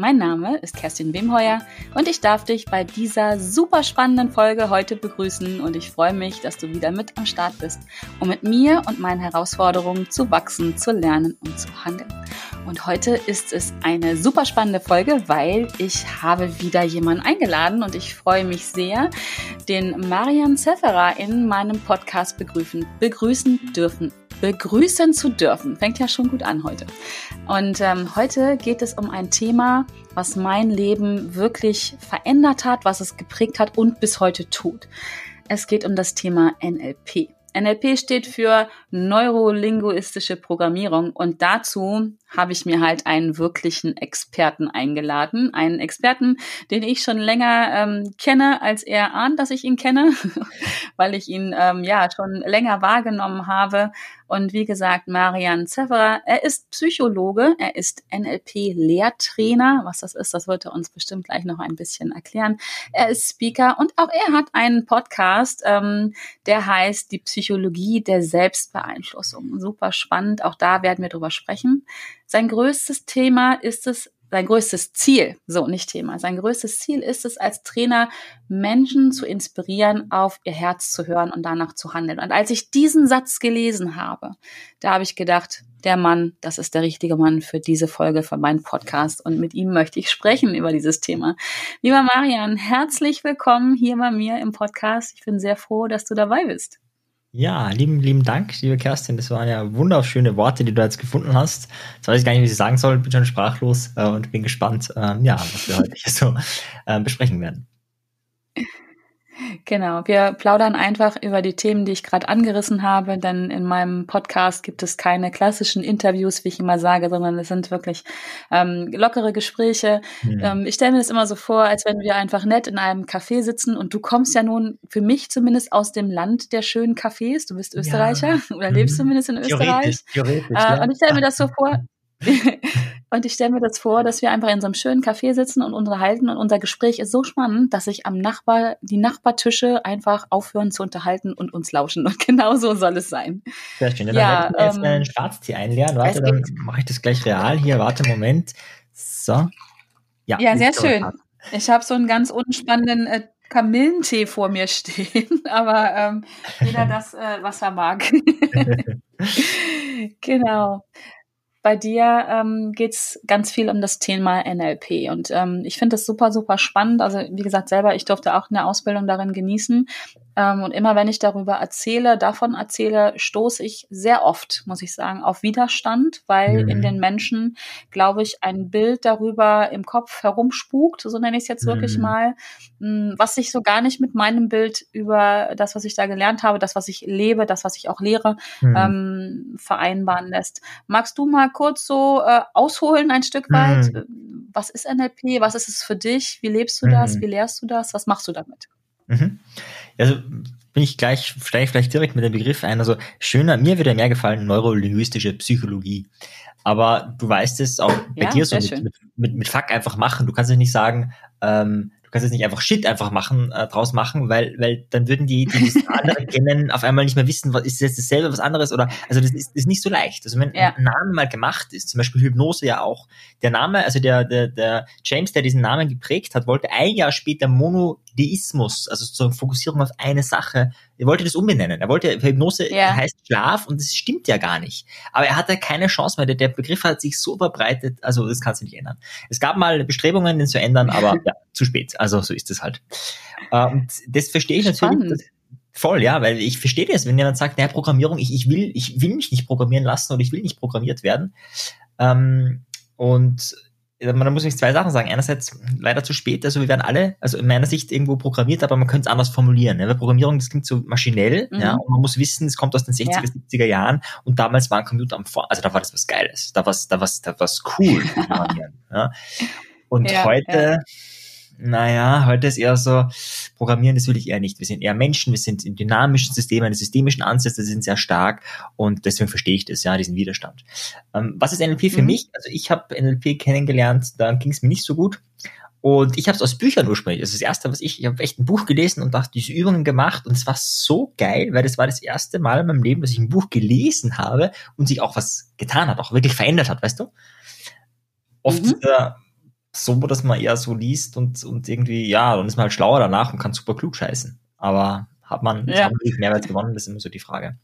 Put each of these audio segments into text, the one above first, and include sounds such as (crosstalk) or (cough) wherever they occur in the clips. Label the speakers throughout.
Speaker 1: Mein Name ist Kerstin Wemheuer und ich darf dich bei dieser super spannenden Folge heute begrüßen und ich freue mich, dass du wieder mit am Start bist, um mit mir und meinen Herausforderungen zu wachsen, zu lernen und zu handeln. Und heute ist es eine super spannende Folge, weil ich habe wieder jemanden eingeladen und ich freue mich sehr, den Marian Zefferer in meinem Podcast begrüßen, begrüßen dürfen begrüßen zu dürfen. Fängt ja schon gut an heute. Und ähm, heute geht es um ein Thema, was mein Leben wirklich verändert hat, was es geprägt hat und bis heute tut. Es geht um das Thema NLP. NLP steht für neurolinguistische Programmierung und dazu habe ich mir halt einen wirklichen Experten eingeladen. Einen Experten, den ich schon länger ähm, kenne, als er ahnt, dass ich ihn kenne, (laughs) weil ich ihn ähm, ja schon länger wahrgenommen habe. Und wie gesagt, Marian Zefferer, er ist Psychologe, er ist NLP-Lehrtrainer. Was das ist, das wird er uns bestimmt gleich noch ein bisschen erklären. Er ist Speaker und auch er hat einen Podcast, ähm, der heißt Die Psychologie der Selbstbeeinflussung. Super spannend, auch da werden wir drüber sprechen. Sein größtes Thema ist es, sein größtes Ziel, so nicht Thema, sein größtes Ziel ist es, als Trainer Menschen zu inspirieren, auf ihr Herz zu hören und danach zu handeln. Und als ich diesen Satz gelesen habe, da habe ich gedacht, der Mann, das ist der richtige Mann für diese Folge von meinem Podcast und mit ihm möchte ich sprechen über dieses Thema. Lieber Marian, herzlich willkommen hier bei mir im Podcast. Ich bin sehr froh, dass du dabei bist.
Speaker 2: Ja, lieben, lieben Dank, liebe Kerstin. Das waren ja wunderschöne Worte, die du jetzt gefunden hast. Jetzt weiß ich gar nicht, wie ich sagen soll. Bin schon sprachlos äh, und bin gespannt, äh, ja, was wir heute hier so äh, besprechen werden.
Speaker 1: Genau, wir plaudern einfach über die Themen, die ich gerade angerissen habe, denn in meinem Podcast gibt es keine klassischen Interviews, wie ich immer sage, sondern es sind wirklich ähm, lockere Gespräche. Mhm. Ähm, ich stelle mir das immer so vor, als wenn wir einfach nett in einem Café sitzen und du kommst ja nun für mich zumindest aus dem Land der schönen Cafés. Du bist Österreicher ja. (laughs) oder lebst mhm. zumindest in Österreich. Theoretisch, theoretisch, äh, ja. Und ich stelle mir das so (laughs) vor, (laughs) und ich stelle mir das vor, dass wir einfach in so einem schönen Café sitzen und unterhalten und unser Gespräch ist so spannend, dass sich am Nachbar, die Nachbartische einfach aufhören zu unterhalten und uns lauschen. Und (laughs) genau so soll es sein.
Speaker 2: Sehr schön. Dann ja, werde ich mir ähm, einen Schwarztee einleeren. Warte, dann mache ich das gleich real hier. Warte, Moment. So.
Speaker 1: Ja, ja sehr schön. Ich habe so einen ganz unspannenden äh, Kamillentee vor mir stehen, (laughs) aber ähm, jeder das, äh, was er mag. genau bei dir ähm, geht ganz viel um das Thema NLP und ähm, ich finde das super, super spannend. Also wie gesagt, selber, ich durfte auch eine Ausbildung darin genießen ähm, und immer wenn ich darüber erzähle, davon erzähle, stoße ich sehr oft, muss ich sagen, auf Widerstand, weil mhm. in den Menschen, glaube ich, ein Bild darüber im Kopf herumspukt, so nenne ich es jetzt mhm. wirklich mal, mh, hm, was sich so gar nicht mit meinem Bild über das, was ich da gelernt habe, das, was ich lebe, das, was ich auch lehre, mhm. ähm, vereinbaren lässt. Magst du mal kurz so äh, ausholen ein Stück weit? Mhm. Was ist NLP? Was ist es für dich? Wie lebst du das? Mhm. Wie lehrst du das? Was machst du damit?
Speaker 2: Mhm. Also bin ich gleich, steige ich vielleicht direkt mit dem Begriff ein. Also schöner, mir würde mehr gefallen, neurolinguistische Psychologie. Aber du weißt es auch bei ja, dir so mit, mit, mit, mit Fuck einfach machen. Du kannst es nicht sagen, ähm, du kannst jetzt nicht einfach Shit einfach machen, äh, draus machen, weil, weil dann würden die, die das andere kennen, auf einmal nicht mehr wissen, was ist jetzt dasselbe, was anderes oder, also das ist, ist nicht so leicht. Also wenn ja. ein Name mal gemacht ist, zum Beispiel Hypnose ja auch, der Name, also der, der, der James, der diesen Namen geprägt hat, wollte ein Jahr später Monodeismus, also sozusagen Fokussierung auf eine Sache, er wollte das umbenennen. Er wollte, Hypnose ja. heißt Schlaf und das stimmt ja gar nicht. Aber er hatte keine Chance mehr. Der, der Begriff hat sich so verbreitet, also das kann sich nicht ändern. Es gab mal Bestrebungen, den zu ändern, (laughs) aber ja, zu spät. Also so ist es halt. Äh, und das verstehe ich Spannend. natürlich. Voll, ja, weil ich verstehe das, wenn jemand sagt, naja, Programmierung, ich, ich will, ich will mich nicht programmieren lassen oder ich will nicht programmiert werden. Ähm, und man muss ich zwei Sachen sagen. Einerseits leider zu spät, also wir werden alle, also in meiner Sicht irgendwo programmiert, aber man könnte es anders formulieren. Ne? Weil Programmierung, das klingt so maschinell, mhm. ja, und man muss wissen, es kommt aus den 60er, ja. 70er Jahren und damals waren Computer am Vor, also da war das was Geiles, da war da was, da was cool. ja. Und ja, heute, ja. Naja, heute ist eher so, programmieren, das will ich eher nicht. Wir sind eher Menschen, wir sind in dynamischen Systemen, die systemischen Ansätze sind sehr stark und deswegen verstehe ich das, ja, diesen Widerstand. Ähm, was ist NLP für mhm. mich? Also ich habe NLP kennengelernt, da ging es mir nicht so gut. Und ich habe es aus Büchern ursprünglich. Das ist das erste, was ich, ich habe echt ein Buch gelesen und dachte, diese Übungen gemacht und es war so geil, weil das war das erste Mal in meinem Leben, dass ich ein Buch gelesen habe und sich auch was getan hat, auch wirklich verändert hat, weißt du? Oft mhm. äh, so, dass man eher so liest und, und irgendwie, ja, dann ist man halt schlauer danach und kann super klug scheißen. Aber hat man, ja. hat man Mehrwert gewonnen, das ist immer so die Frage.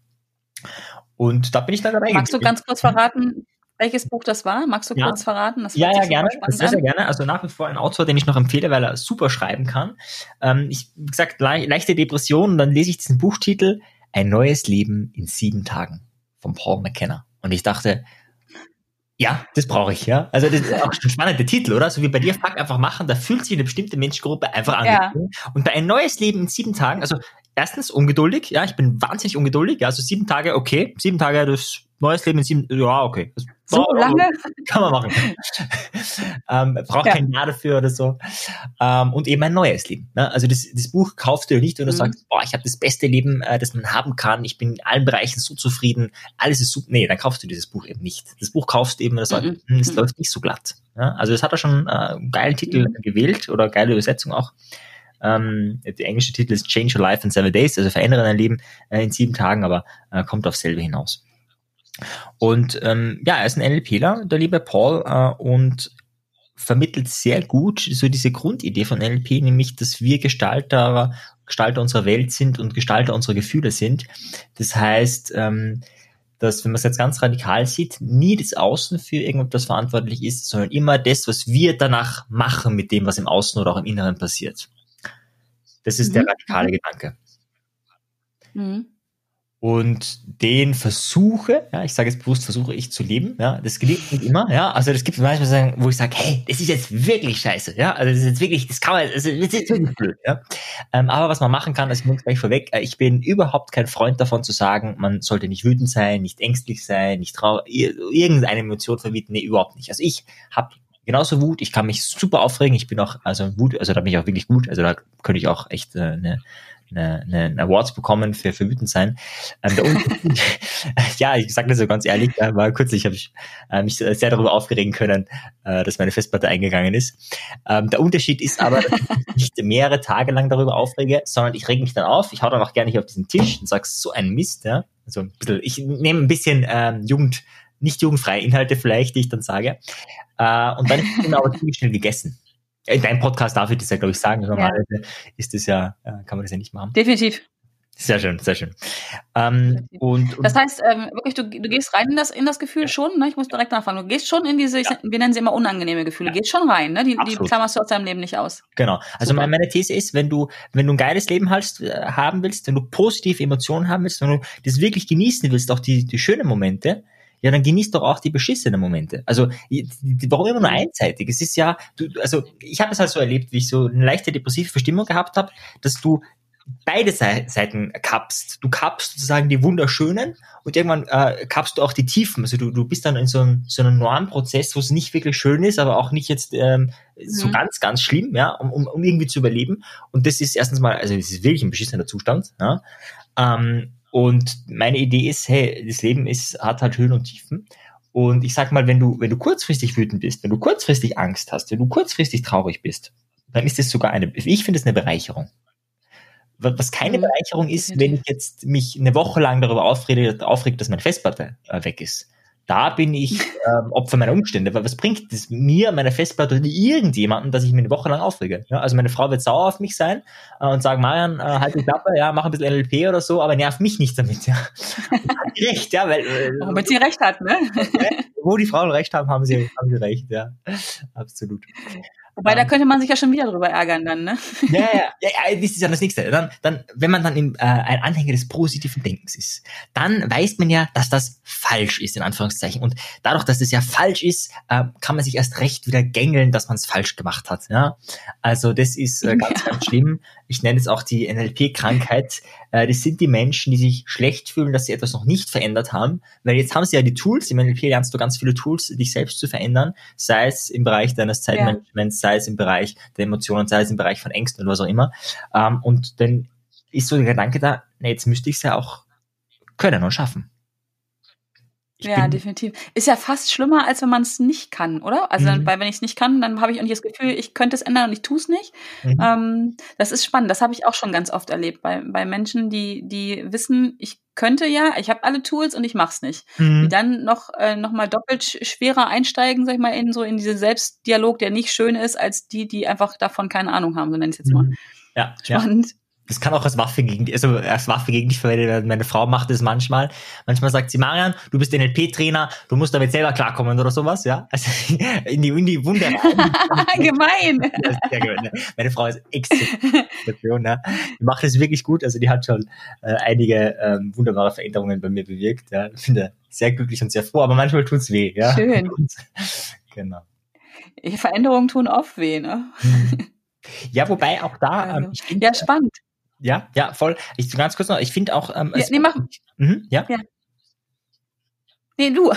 Speaker 2: Und da bin ich dann dabei.
Speaker 1: Magst du ganz kurz verraten, welches Buch das war? Magst du ja. kurz verraten?
Speaker 2: Das ja, ja, gerne. Sehr, sehr gerne. Also nach wie vor ein Autor, den ich noch empfehle, weil er super schreiben kann. Ähm, ich, wie gesagt, le leichte Depression, dann lese ich diesen Buchtitel Ein neues Leben in sieben Tagen von Paul McKenna. Und ich dachte, ja, das brauche ich, ja. Also das ist auch ein spannender Titel, oder? So wie bei dir, fuck einfach machen, da fühlt sich eine bestimmte Menschengruppe einfach an. Ja. Und bei ein neues Leben in sieben Tagen, also erstens ungeduldig, ja, ich bin wahnsinnig ungeduldig, ja, also sieben Tage, okay, sieben Tage, das neues Leben in sieben, ja, okay. Das
Speaker 1: so lange? (laughs)
Speaker 2: Kann man machen. (laughs) ähm, braucht ja. kein Jahr dafür oder so. Ähm, und eben ein neues Leben. Ne? Also das, das Buch kaufst du ja nicht, wenn du mhm. sagst, boah, ich habe das beste Leben, äh, das man haben kann, ich bin in allen Bereichen so zufrieden, alles ist super. Nee, dann kaufst du dieses Buch eben nicht. Das Buch kaufst du eben, wenn du sagst, mhm. es mhm. läuft nicht so glatt. Ja? Also das hat er schon äh, einen geilen Titel mhm. gewählt oder geile Übersetzung auch. Ähm, der englische Titel ist Change Your Life in Seven Days, also verändere dein Leben äh, in sieben Tagen, aber äh, kommt auf selbe hinaus. Und ähm, ja, er ist ein NLPler, der liebe Paul, äh, und vermittelt sehr gut so diese Grundidee von NLP, nämlich, dass wir Gestalter, Gestalter unserer Welt sind und Gestalter unserer Gefühle sind. Das heißt, ähm, dass, wenn man es jetzt ganz radikal sieht, nie das Außen für irgendetwas verantwortlich ist, sondern immer das, was wir danach machen mit dem, was im Außen oder auch im Inneren passiert. Das ist mhm. der radikale Gedanke. Mhm und den versuche, ja, ich sage jetzt bewusst, versuche ich zu leben, ja, das gelingt nicht immer, ja, also das gibt manchmal sagen, wo ich sage, hey, das ist jetzt wirklich scheiße, ja, also das ist jetzt wirklich, das kann man, das ist jetzt wirklich blöd, ja, ähm, aber was man machen kann, das ich gleich vorweg, äh, ich bin überhaupt kein Freund davon zu sagen, man sollte nicht wütend sein, nicht ängstlich sein, nicht traurig, irgendeine Emotion verbieten, nee, überhaupt nicht, also ich habe genauso Wut, ich kann mich super aufregen, ich bin auch, also Wut, also da bin ich auch wirklich gut, also da könnte ich auch echt äh, eine eine, eine, Awards bekommen für, für wütend sein. Ähm, (laughs) ja, ich sage das so ganz ehrlich, ja, war kürzlich habe ich äh, mich sehr darüber aufgeregen können, äh, dass meine Festplatte eingegangen ist. Ähm, der Unterschied ist aber, dass ich nicht mehrere Tage lang darüber aufrege, sondern ich reg mich dann auf, ich hau dann auch gerne hier auf diesen Tisch und sag so ein Mist, ja. Also ein bisschen, ich nehme ein bisschen ähm, Jugend, nicht jugendfreie Inhalte vielleicht, die ich dann sage. Äh, und dann ist es aber ziemlich schnell gegessen. In deinem Podcast darf ich das ja, glaube ich, sagen. Normalerweise ja. ist das ja, äh, kann man das ja nicht machen.
Speaker 1: Definitiv.
Speaker 2: Sehr schön, sehr schön. Ähm, und, und,
Speaker 1: das heißt, ähm, wirklich, du, du gehst rein in das, in das Gefühl schon, ne? ich muss direkt nachfragen, du gehst schon in diese, ja. wir nennen sie immer unangenehme Gefühle, ja. gehst schon rein, ne? die, die klammerst du aus deinem Leben nicht aus.
Speaker 2: Genau, also Super. meine These ist, wenn du, wenn du ein geiles Leben hast, äh, haben willst, wenn du positive Emotionen haben willst, wenn du das wirklich genießen willst, auch die, die schönen Momente, ja, dann genießt doch auch die beschissenen Momente. Also warum immer nur mhm. einseitig? Es ist ja, du, also ich habe es halt so erlebt, wie ich so eine leichte depressive Verstimmung gehabt habe, dass du beide Seiten kappst. Du kappst sozusagen die wunderschönen und irgendwann äh, kappst du auch die Tiefen. Also du, du bist dann in so einem, so einem Normprozess, wo es nicht wirklich schön ist, aber auch nicht jetzt ähm, mhm. so ganz, ganz schlimm, ja, um, um, um irgendwie zu überleben. Und das ist erstens mal, also das ist wirklich ein beschissener Zustand. Ja. Ähm, und meine Idee ist, hey, das Leben ist, hat halt Höhen und Tiefen. Und ich sag mal, wenn du, wenn du kurzfristig wütend bist, wenn du kurzfristig Angst hast, wenn du kurzfristig traurig bist, dann ist das sogar eine, ich finde es eine Bereicherung. Was keine mhm. Bereicherung ist, wenn ich jetzt mich eine Woche lang darüber aufrege, aufrege dass meine Festplatte äh, weg ist da bin ich ähm, Opfer meiner Umstände. Weil was bringt es mir, meiner Festplatte oder irgendjemanden, dass ich mir eine Woche lang aufrege? Ja, also meine Frau wird sauer auf mich sein äh, und sagen, Marian, äh, halt die Klappe, ja, mach ein bisschen NLP oder so, aber nerv mich nicht damit. Ja. recht, ja, weil
Speaker 1: äh, Womit sie recht hat, ne?
Speaker 2: wo die Frauen recht haben, haben sie, haben sie recht, ja. Absolut.
Speaker 1: Wobei, da ähm. könnte man sich ja schon wieder drüber ärgern dann, ne? (laughs)
Speaker 2: Ja, ja, ja, ja das ist ja das Nächste. Dann, dann, wenn man dann in, äh, ein Anhänger des positiven Denkens ist, dann weiß man ja, dass das falsch ist, in Anführungszeichen. Und dadurch, dass es ja falsch ist, äh, kann man sich erst recht wieder gängeln, dass man es falsch gemacht hat. Ja? Also das ist äh, (laughs) ganz, ja. ganz schlimm. Ich nenne es auch die NLP-Krankheit. Äh, das sind die Menschen, die sich schlecht fühlen, dass sie etwas noch nicht verändert haben. Weil jetzt haben sie ja die Tools. Im NLP lernst du ganz viele Tools, dich selbst zu verändern. Sei es im Bereich deines Zeitmanagements, ja. sei es im Bereich der Emotionen, sei es im Bereich von Ängsten oder was auch immer. Ähm, und dann ist so der Gedanke da, na, jetzt müsste ich es ja auch können und schaffen.
Speaker 1: Ja, definitiv. Ist ja fast schlimmer, als wenn man es nicht kann, oder? Also, mhm. weil wenn ich es nicht kann, dann habe ich auch nicht das Gefühl, ich könnte es ändern und ich tue es nicht. Mhm. Ähm, das ist spannend. Das habe ich auch schon ganz oft erlebt bei, bei Menschen, die, die wissen, ich könnte ja, ich habe alle Tools und ich mach's nicht. Mhm. Die dann noch, äh, noch mal doppelt schwerer einsteigen, sag ich mal, in so in diese Selbstdialog, der nicht schön ist, als die, die einfach davon keine Ahnung haben, so nenne ich es jetzt mal. Mhm.
Speaker 2: Ja, spannend. Ja das kann auch als Waffe gegen, also als Waffe gegen dich verwendet werden. Meine Frau macht es manchmal. Manchmal sagt sie, Marian, du bist NLP-Trainer, du musst damit selber klarkommen oder sowas, ja. Also (laughs) in die, in die Wunder. (laughs)
Speaker 1: gemein. (laughs)
Speaker 2: Sehr gemein. Meine Frau ist extrem, ja. Die macht es wirklich gut. Also die hat schon äh, einige ähm, wunderbare Veränderungen bei mir bewirkt. Ja. Ich finde sehr glücklich und sehr froh, aber manchmal tut's weh, ja.
Speaker 1: Schön. genau. Veränderungen tun oft weh, ne?
Speaker 2: Mhm. Ja, wobei auch da.
Speaker 1: Ähm, also, find, ja, spannend.
Speaker 2: Ja, ja, voll. Ich ganz kurz noch, ich finde auch. Ähm,
Speaker 1: ja, nee, mach.
Speaker 2: Mhm, ja? ja.
Speaker 1: Nee, du.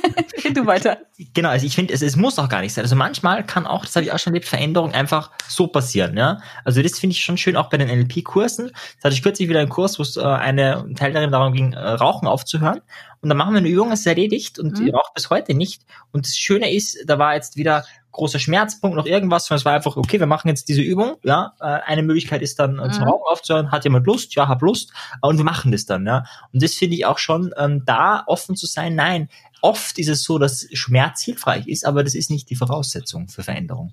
Speaker 1: (laughs) du weiter.
Speaker 2: Genau, also ich finde, es, es muss auch gar nicht sein. Also manchmal kann auch, das habe ich auch schon erlebt, Veränderung einfach so passieren. Ja? Also das finde ich schon schön, auch bei den NLP-Kursen. Das hatte ich kürzlich wieder einen Kurs, wo es äh, eine Teilnehmerin darum ging, äh, Rauchen aufzuhören. Und dann machen wir eine Übung, es ist erledigt und mhm. raucht bis heute nicht. Und das Schöne ist, da war jetzt wieder großer Schmerzpunkt, noch irgendwas, sondern es war einfach, okay, wir machen jetzt diese Übung, ja, äh, eine Möglichkeit ist dann äh, zum mhm. Rauchen aufzuhören, hat jemand Lust? Ja, hab Lust, und wir machen das dann, ja. Und das finde ich auch schon, ähm, da offen zu sein, nein, oft ist es so, dass Schmerz hilfreich ist, aber das ist nicht die Voraussetzung für Veränderung.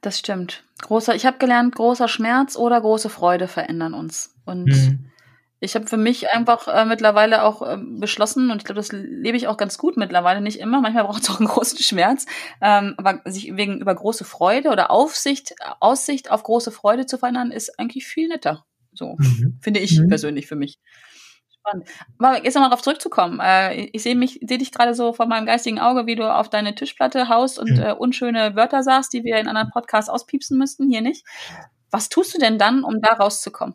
Speaker 1: Das stimmt. Großer, ich habe gelernt, großer Schmerz oder große Freude verändern uns. Und mhm. Ich habe für mich einfach äh, mittlerweile auch äh, beschlossen, und ich glaube, das lebe ich auch ganz gut mittlerweile, nicht immer, manchmal braucht es auch einen großen Schmerz, ähm, aber sich wegen über große Freude oder Aufsicht, Aussicht auf große Freude zu verändern, ist eigentlich viel netter. So, mhm. finde ich mhm. persönlich für mich. Spannend. Aber jetzt nochmal darauf zurückzukommen. Äh, ich sehe mich, sehe dich gerade so vor meinem geistigen Auge, wie du auf deine Tischplatte haust und mhm. äh, unschöne Wörter sagst, die wir in anderen Podcasts auspiepsen müssten, hier nicht. Was tust du denn dann, um da rauszukommen?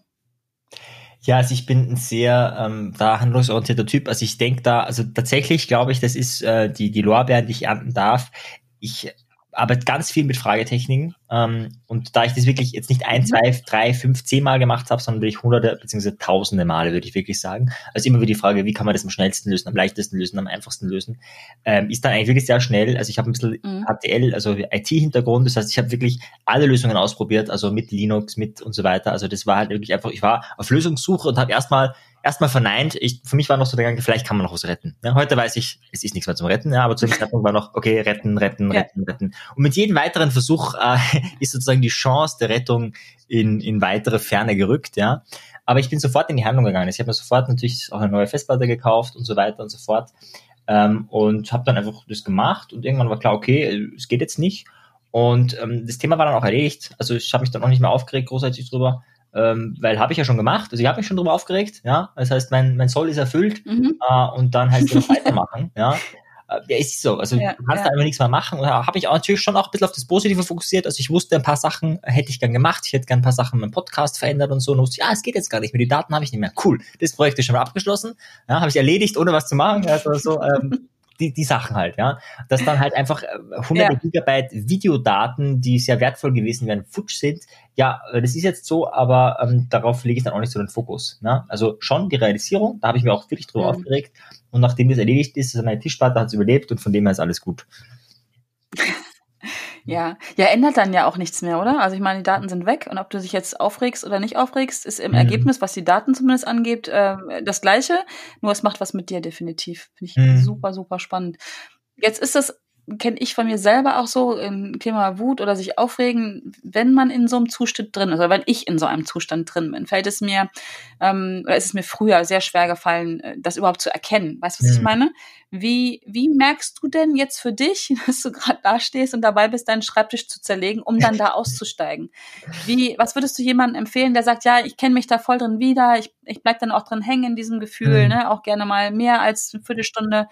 Speaker 2: Ja, also ich bin ein sehr ähm, da handlungsorientierter Typ. Also ich denke da, also tatsächlich glaube ich, das ist äh, die, die Lorbeeren, die ich ernten darf. Ich arbeite ganz viel mit Fragetechniken. Ähm, und da ich das wirklich jetzt nicht ein, mhm. zwei, drei, fünf, zehn Mal gemacht habe, sondern wirklich hunderte beziehungsweise tausende Male, würde ich wirklich sagen. Also immer wieder die Frage, wie kann man das am schnellsten lösen, am leichtesten lösen, am einfachsten lösen, ähm, ist dann eigentlich wirklich sehr schnell. Also ich habe ein bisschen mhm. HTL, also IT-Hintergrund, das heißt, ich habe wirklich alle Lösungen ausprobiert, also mit Linux, mit und so weiter. Also das war halt wirklich einfach, ich war auf Lösungssuche und habe erstmal erstmal verneint. Ich, für mich war noch so der Gedanke, vielleicht kann man noch was retten. Ja, heute weiß ich, es ist nichts mehr zum Retten, ja, aber zu dem (laughs) Zeitpunkt war noch, okay, retten, retten, ja. retten, retten. Und mit jedem weiteren Versuch äh, (laughs) ist sozusagen die Chance der Rettung in, in weitere Ferne gerückt, ja. Aber ich bin sofort in die Handlung gegangen. Ich habe mir sofort natürlich auch eine neue Festplatte gekauft und so weiter und so fort. Ähm, und habe dann einfach das gemacht und irgendwann war klar, okay, es geht jetzt nicht. Und ähm, das Thema war dann auch erledigt. Also ich habe mich dann auch nicht mehr aufgeregt, großartig drüber ähm, weil habe ich ja schon gemacht. Also ich habe mich schon drüber aufgeregt, ja. Das heißt, mein, mein Soll ist erfüllt mhm. äh, und dann heißt es (laughs) weitermachen, ja. Äh, ja, ist so. Also ja, du kannst ja. da einfach nichts mehr machen. Und da habe ich auch natürlich schon auch ein bisschen auf das Positive fokussiert. Also ich wusste, ein paar Sachen hätte ich gern gemacht. Ich hätte gern ein paar Sachen in meinem Podcast verändert und so. Und wusste, ja, es geht jetzt gar nicht mehr. Die Daten habe ich nicht mehr. Cool. Das Projekt ist schon mal abgeschlossen. Ja, habe ich erledigt, ohne was zu machen. Also so, ähm, die, die Sachen halt, ja. Dass dann halt einfach äh, hunderte ja. Gigabyte Videodaten, die sehr wertvoll gewesen wären, futsch sind. Ja, äh, das ist jetzt so, aber ähm, darauf lege ich dann auch nicht so den Fokus. Ne? Also schon die Realisierung, da habe ich mir auch wirklich drüber mhm. aufgeregt. Und nachdem das erledigt ist, ist meine Tischplatte hat es überlebt und von dem her ist alles gut. (laughs)
Speaker 1: Ja, ja, ändert dann ja auch nichts mehr, oder? Also ich meine, die Daten sind weg und ob du dich jetzt aufregst oder nicht aufregst, ist im mhm. Ergebnis, was die Daten zumindest angeht, äh, das Gleiche. Nur es macht was mit dir definitiv. Finde ich mhm. super, super spannend. Jetzt ist das kenne ich von mir selber auch so im Thema Wut oder sich aufregen, wenn man in so einem Zustand drin ist oder wenn ich in so einem Zustand drin bin, fällt es mir ähm, oder ist es mir früher sehr schwer gefallen, äh, das überhaupt zu erkennen. Weißt du, was mhm. ich meine? Wie, wie merkst du denn jetzt für dich, (laughs) dass du gerade da stehst und dabei bist, deinen Schreibtisch zu zerlegen, um dann da auszusteigen? Wie, was würdest du jemandem empfehlen, der sagt, ja, ich kenne mich da voll drin wieder, ich, ich bleib dann auch drin hängen in diesem Gefühl, mhm. ne, auch gerne mal mehr als eine Viertelstunde.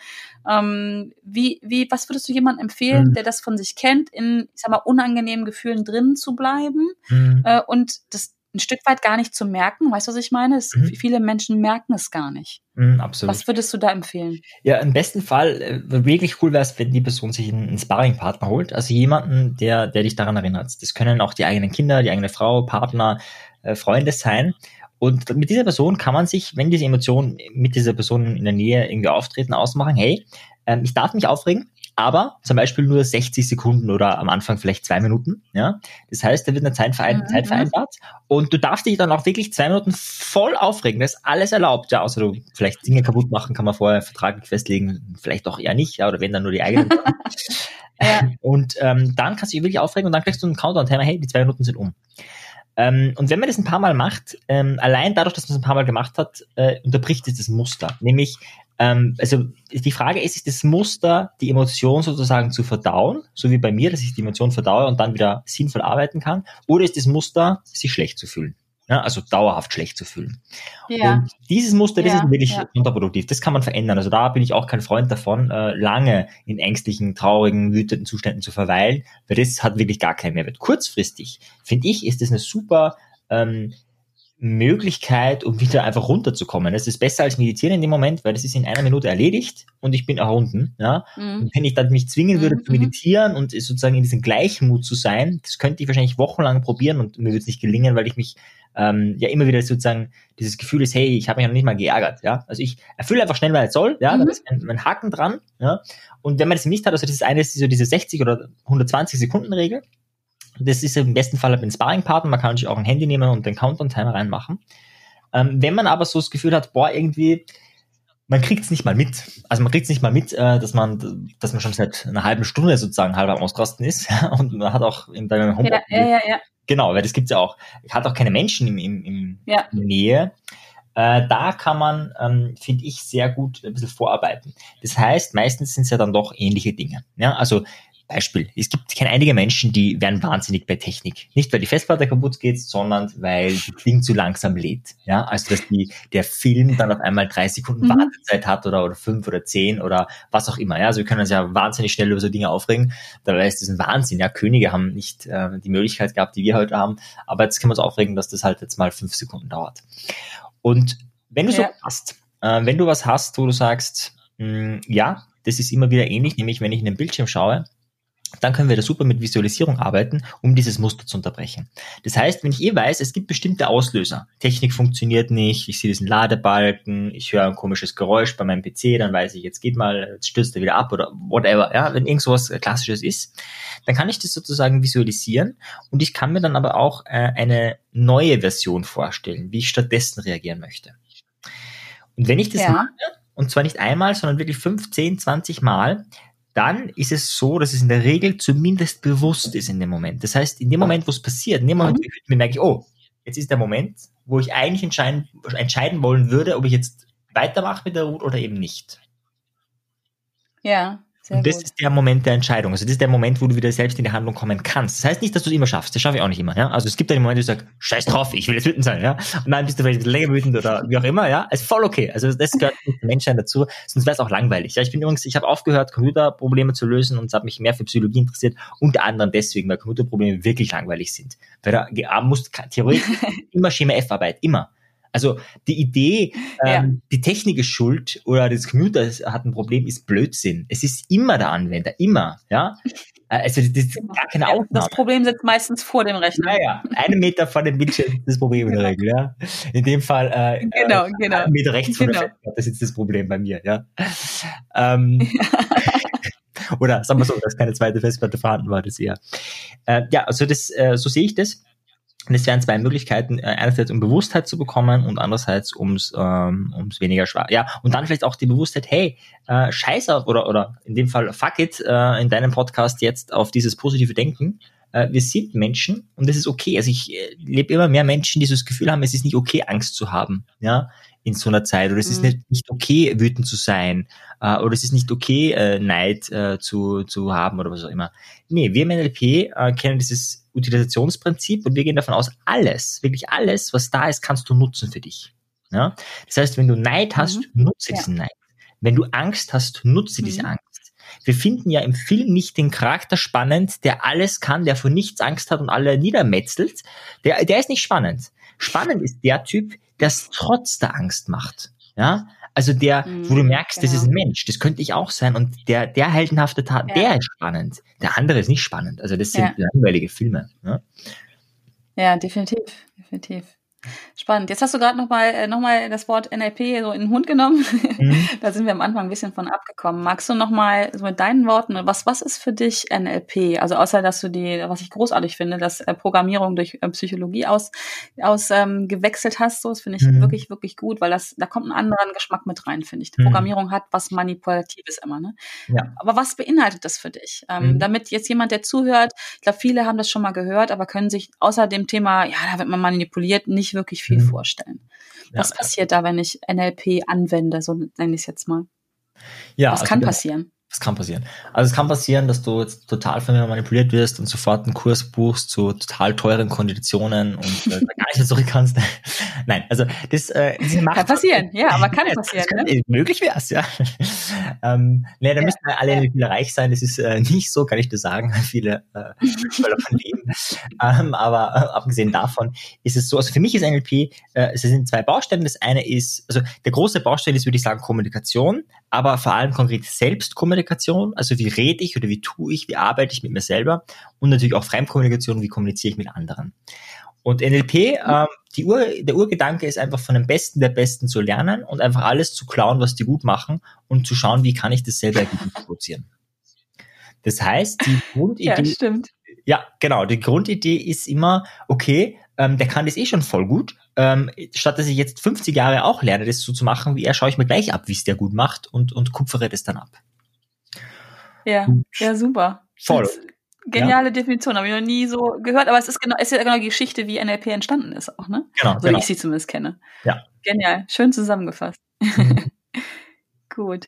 Speaker 1: Ähm, wie, wie, was würdest du jemandem empfehlen, mhm. der das von sich kennt, in, ich sag mal, unangenehmen Gefühlen drin zu bleiben mhm. äh, und das ein Stück weit gar nicht zu merken. Weißt du, was ich meine? Es, mhm. Viele Menschen merken es gar nicht. Mhm, absolut. Was würdest du da empfehlen?
Speaker 2: Ja, im besten Fall äh, wirklich cool wäre es, wenn die Person sich einen, einen Sparringpartner holt. Also jemanden, der, der dich daran erinnert. Das können auch die eigenen Kinder, die eigene Frau, Partner, äh, Freunde sein. Und mit dieser Person kann man sich, wenn diese Emotionen mit dieser Person in der Nähe irgendwie auftreten, ausmachen, hey, ähm, ich darf mich aufregen, aber zum Beispiel nur 60 Sekunden oder am Anfang vielleicht zwei Minuten. Ja, das heißt, da wird eine Zeit, verein mhm. Zeit vereinbart und du darfst dich dann auch wirklich zwei Minuten voll aufregen. Das ist alles erlaubt. Ja, außer du vielleicht Dinge kaputt machen, kann man vorher vertraglich festlegen, vielleicht auch eher nicht. Ja, oder wenn dann nur die eigenen. (laughs) ja. Und ähm, dann kannst du dich wirklich aufregen und dann kriegst du einen Countdown-Timer. Hey, die zwei Minuten sind um. Ähm, und wenn man das ein paar Mal macht, ähm, allein dadurch, dass man es ein paar Mal gemacht hat, äh, unterbricht es das Muster. Nämlich, ähm, also die Frage ist, ist das Muster, die Emotion sozusagen zu verdauen, so wie bei mir, dass ich die Emotion verdaue und dann wieder sinnvoll arbeiten kann, oder ist das Muster, sich schlecht zu fühlen? Ja, also dauerhaft schlecht zu fühlen. Ja. Und dieses Muster, das ja, ist wirklich ja. kontraproduktiv. Das kann man verändern. Also da bin ich auch kein Freund davon, äh, lange in ängstlichen, traurigen, wütenden Zuständen zu verweilen, weil das hat wirklich gar keinen Mehrwert. Kurzfristig, finde ich, ist das eine super ähm, Möglichkeit, um wieder einfach runterzukommen. Das ist besser als meditieren in dem Moment, weil das ist in einer Minute erledigt und ich bin errunden. Ja? Mhm. Und wenn ich dann mich zwingen würde mhm. zu meditieren und sozusagen in diesem Gleichmut zu sein, das könnte ich wahrscheinlich wochenlang probieren und mir würde es nicht gelingen, weil ich mich ähm, ja immer wieder sozusagen dieses Gefühl ist, hey, ich habe mich noch nicht mal geärgert. Ja? Also ich erfülle einfach schnell, weil es soll. Ja? Mhm. Da ist mein, mein Haken dran. Ja? Und wenn man das nicht hat, also das ist eine, das ist so diese 60 oder 120 Sekunden Regel, das ist im besten Fall ein Sparringpartner, man kann sich auch ein Handy nehmen und den Countdown-Timer reinmachen. Ähm, wenn man aber so das Gefühl hat, boah, irgendwie, man kriegt es nicht mal mit. Also man kriegt es nicht mal mit, äh, dass man, dass man schon seit einer halben Stunde sozusagen halb am Ausrasten ist (laughs) und man hat auch in deinem Home. Ja, ja, ja, ja. Genau, weil das gibt's ja auch. Hat auch keine Menschen im, im, im ja. in der Nähe. Äh, da kann man, ähm, finde ich, sehr gut ein bisschen vorarbeiten. Das heißt, meistens sind es ja dann doch ähnliche Dinge. Ja, also Beispiel. Es gibt keine einige Menschen, die werden wahnsinnig bei Technik. Nicht, weil die Festplatte kaputt geht, sondern weil das Ding zu langsam lädt. Ja, also, dass die, der Film dann auf einmal drei Sekunden mhm. Wartezeit hat oder, oder fünf oder zehn oder was auch immer. Ja, also wir können uns ja wahnsinnig schnell über so Dinge aufregen. Dabei ist das ein Wahnsinn. Ja, Könige haben nicht äh, die Möglichkeit gehabt, die wir heute haben. Aber jetzt können wir uns aufregen, dass das halt jetzt mal fünf Sekunden dauert. Und wenn du ja. so hast, äh, wenn du was hast, wo du sagst, mh, hm, ja, das ist immer wieder ähnlich, nämlich wenn ich in den Bildschirm schaue, dann können wir da super mit Visualisierung arbeiten, um dieses Muster zu unterbrechen. Das heißt, wenn ich eh weiß, es gibt bestimmte Auslöser, Technik funktioniert nicht, ich sehe diesen Ladebalken, ich höre ein komisches Geräusch bei meinem PC, dann weiß ich, jetzt geht mal, jetzt stürzt er wieder ab oder whatever, ja, wenn irgend sowas Klassisches ist, dann kann ich das sozusagen visualisieren und ich kann mir dann aber auch äh, eine neue Version vorstellen, wie ich stattdessen reagieren möchte. Und wenn ich das ja. mache, und zwar nicht einmal, sondern wirklich 15, 20 Mal, dann ist es so, dass es in der Regel zumindest bewusst ist in dem Moment. Das heißt, in dem Moment, wo es passiert, in dem Moment, wo ich merke ich, oh, jetzt ist der Moment, wo ich eigentlich entscheiden, entscheiden wollen würde, ob ich jetzt weitermache mit der Route oder eben nicht.
Speaker 1: Ja.
Speaker 2: Sehr und das gut. ist der Moment der Entscheidung. Also das ist der Moment, wo du wieder selbst in die Handlung kommen kannst. Das heißt nicht, dass du es immer schaffst. Das schaffe ich auch nicht immer. Ja? Also es gibt einen Moment, wo du sagst, scheiß drauf, ich will jetzt wütend sein. Ja? Und dann bist du vielleicht länger wütend oder wie auch immer. Ja, ist voll okay. Also das gehört mit dem Menschsein dazu. Sonst wäre es auch langweilig. Ja, ich bin übrigens, ich habe aufgehört, Computerprobleme zu lösen und hat mich mehr für Psychologie interessiert. Unter anderem deswegen, weil Computerprobleme wirklich langweilig sind. Weil da musst theoretisch (laughs) immer Schema F-Arbeit, immer. Also die Idee, ja. ähm, die Technik ist schuld oder das Computer hat ein Problem, ist Blödsinn. Es ist immer der Anwender, immer, ja. Äh, also das ist genau. gar keine Ausnahme.
Speaker 1: Das Problem sitzt meistens vor dem Rechner.
Speaker 2: Naja, einen Meter vor dem Bildschirm ist das Problem in der Regel, ja. In dem Fall äh, genau, äh, genau. einen Meter rechts genau. von der Festplatte ist das Problem bei mir, ja. Ähm, (laughs) oder sagen wir so, dass keine zweite Festplatte vorhanden war, das eher. Äh, ja, also das, äh, so sehe ich das. Und es wären zwei Möglichkeiten, äh, einerseits um Bewusstheit zu bekommen und andererseits ums, ähm, ums weniger schwer. Ja, und dann vielleicht auch die Bewusstheit, hey, äh, scheiß auf, oder, oder in dem Fall fuck it, äh, in deinem Podcast jetzt auf dieses positive Denken. äh, wir sind Menschen und das ist okay. Also ich äh, lebe immer mehr Menschen, die so das Gefühl haben, es ist nicht okay, Angst zu haben, ja, in so einer Zeit. Oder es mhm. ist nicht, nicht okay, wütend zu sein. Äh, oder es ist nicht okay, äh, Neid äh, zu, zu haben oder was auch immer. Nee, wir im NLP äh, kennen dieses Utilisationsprinzip und wir gehen davon aus, alles, wirklich alles, was da ist, kannst du nutzen für dich. Ja? Das heißt, wenn du Neid hast, mhm. nutze ja. diesen Neid. Wenn du Angst hast, nutze mhm. diese Angst. Wir finden ja im Film nicht den Charakter spannend, der alles kann, der vor nichts Angst hat und alle niedermetzelt. Der, der ist nicht spannend. Spannend ist der Typ, der es trotz der Angst macht. Ja, also der, mhm, wo du merkst, genau. das ist ein genau. Mensch, das könnte ich auch sein und der, der heldenhafte Tat, ja. der ist spannend. Der andere ist nicht spannend. Also das sind ja. langweilige Filme. Ja?
Speaker 1: ja, definitiv, definitiv. Spannend. Jetzt hast du gerade nochmal äh, noch mal das Wort NLP so in den Hund genommen. Mhm. (laughs) da sind wir am Anfang ein bisschen von abgekommen. Magst du nochmal so mit deinen Worten, was, was ist für dich NLP? Also außer, dass du die, was ich großartig finde, dass äh, Programmierung durch äh, Psychologie aus, aus ähm, gewechselt hast, so, das finde ich mhm. wirklich, wirklich gut, weil das, da kommt ein anderer Geschmack mit rein, finde ich. Die mhm. Programmierung hat was Manipulatives immer, ne? Ja. Aber was beinhaltet das für dich? Ähm, mhm. damit jetzt jemand, der zuhört, ich glaube, viele haben das schon mal gehört, aber können sich außer dem Thema, ja, da wird man manipuliert, nicht wirklich viel mhm. vorstellen. Was ja, passiert da, wenn ich NLP anwende, so nenne ich es jetzt mal? Ja, Was also kann passieren?
Speaker 2: Das kann passieren. Also es kann passieren, dass du jetzt total von mir manipuliert wirst und sofort einen Kurs buchst zu total teuren Konditionen und äh, gar nicht mehr zurück kannst. Nein, also das äh,
Speaker 1: kann passieren, ja, aber kann passieren. Kann, ne?
Speaker 2: Möglich wäre es, ja. Ähm, nee, da ja, müssen wir alle ja. wieder reich sein. Das ist äh, nicht so, kann ich dir sagen. (laughs) Viele äh, davon leben. Ähm, aber äh, abgesehen davon ist es so, also für mich ist NLP, äh, es sind zwei Bausteine. Das eine ist, also der große Baustein ist, würde ich sagen, Kommunikation, aber vor allem konkret Selbstkommunikation, also wie rede ich oder wie tue ich, wie arbeite ich mit mir selber und natürlich auch Fremdkommunikation, wie kommuniziere ich mit anderen. Und NLP, ähm, die Ur, der Urgedanke ist einfach von den Besten der Besten zu lernen und einfach alles zu klauen, was die gut machen und zu schauen, wie kann ich das selber gut (laughs) produzieren. Das heißt, die Grundidee. ja,
Speaker 1: stimmt.
Speaker 2: Ja, genau. Die Grundidee ist immer, okay, ähm, der kann das eh schon voll gut. Ähm, statt dass ich jetzt 50 Jahre auch lerne, das so zu machen wie er, schaue ich mir gleich ab, wie es der gut macht und, und kupfere das dann ab.
Speaker 1: Ja, und ja, super.
Speaker 2: Voll.
Speaker 1: Geniale ja. Definition, habe ich noch nie so gehört, aber es ist genau, es ist ja genau die Geschichte, wie NLP entstanden ist auch, ne? Genau. So genau. wie ich sie zumindest kenne.
Speaker 2: Ja.
Speaker 1: Genial. Schön zusammengefasst. Mhm. (laughs) Gut.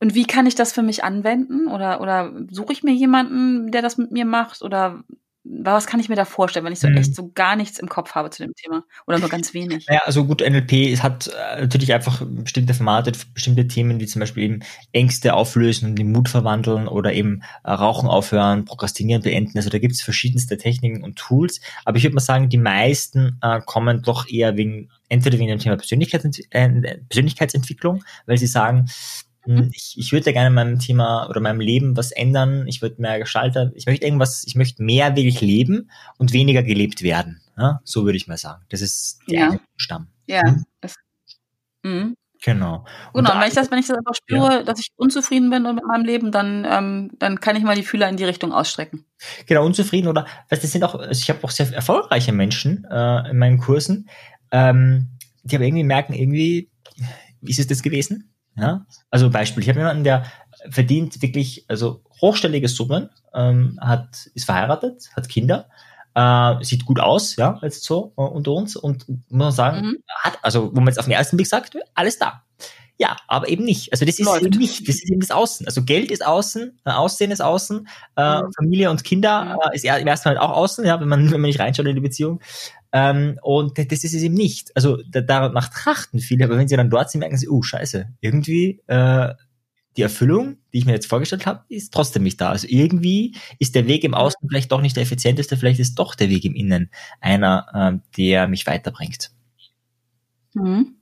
Speaker 1: Und wie kann ich das für mich anwenden? Oder, oder suche ich mir jemanden, der das mit mir macht? Oder was kann ich mir da vorstellen, wenn ich so hm. echt so gar nichts im Kopf habe zu dem Thema oder nur ganz wenig?
Speaker 2: Ja, also gut, NLP hat äh, natürlich einfach bestimmte Formate, bestimmte Themen, wie zum Beispiel eben Ängste auflösen und in Mut verwandeln oder eben äh, Rauchen aufhören, Prokrastinieren beenden. Also da gibt es verschiedenste Techniken und Tools. Aber ich würde mal sagen, die meisten äh, kommen doch eher wegen entweder wegen dem Thema Persönlichkeitsent äh, Persönlichkeitsentwicklung, weil sie sagen, Mhm. Ich, ich würde gerne meinem Thema oder meinem Leben was ändern. Ich würde mehr gestalten. Ich möchte irgendwas, ich möchte mehr wirklich leben und weniger gelebt werden. Ja? So würde ich mal sagen. Das ist der ja. Stamm.
Speaker 1: Ja. Mhm. Das,
Speaker 2: mhm. Genau.
Speaker 1: Und genau, und wenn ich das, wenn ich das einfach spüre, ja. dass ich unzufrieden bin mit meinem Leben, dann, ähm, dann kann ich mal die Fühler in die Richtung ausstrecken.
Speaker 2: Genau, unzufrieden oder, weißt, das sind auch, also ich habe auch sehr erfolgreiche Menschen äh, in meinen Kursen, ähm, die aber irgendwie merken, irgendwie, wie ist es das gewesen? Ja? Also Beispiel, ich habe jemanden, der verdient wirklich also hochstellige Summen, ähm, hat, ist verheiratet, hat Kinder, äh, sieht gut aus, ja, jetzt so äh, unter uns und muss man sagen, mhm. hat, also wo man jetzt auf den ersten Blick sagt, alles da. Ja, aber eben nicht. Also das ist Läuft. eben nicht, das ist eben das Außen. Also Geld ist außen, äh, Aussehen ist außen, äh, mhm. Familie und Kinder äh, ist im ersten Mal auch außen, ja, wenn man, (laughs) wenn man nicht reinschaut in die Beziehung. Ähm, und das ist es eben nicht. Also da, danach trachten viele, aber wenn sie dann dort sind, merken sie, oh scheiße, irgendwie äh, die Erfüllung, die ich mir jetzt vorgestellt habe, ist trotzdem nicht da. Also irgendwie ist der Weg im Außen vielleicht doch nicht der effizienteste, vielleicht ist doch der Weg im Innen einer, ähm, der mich weiterbringt.
Speaker 1: Mhm.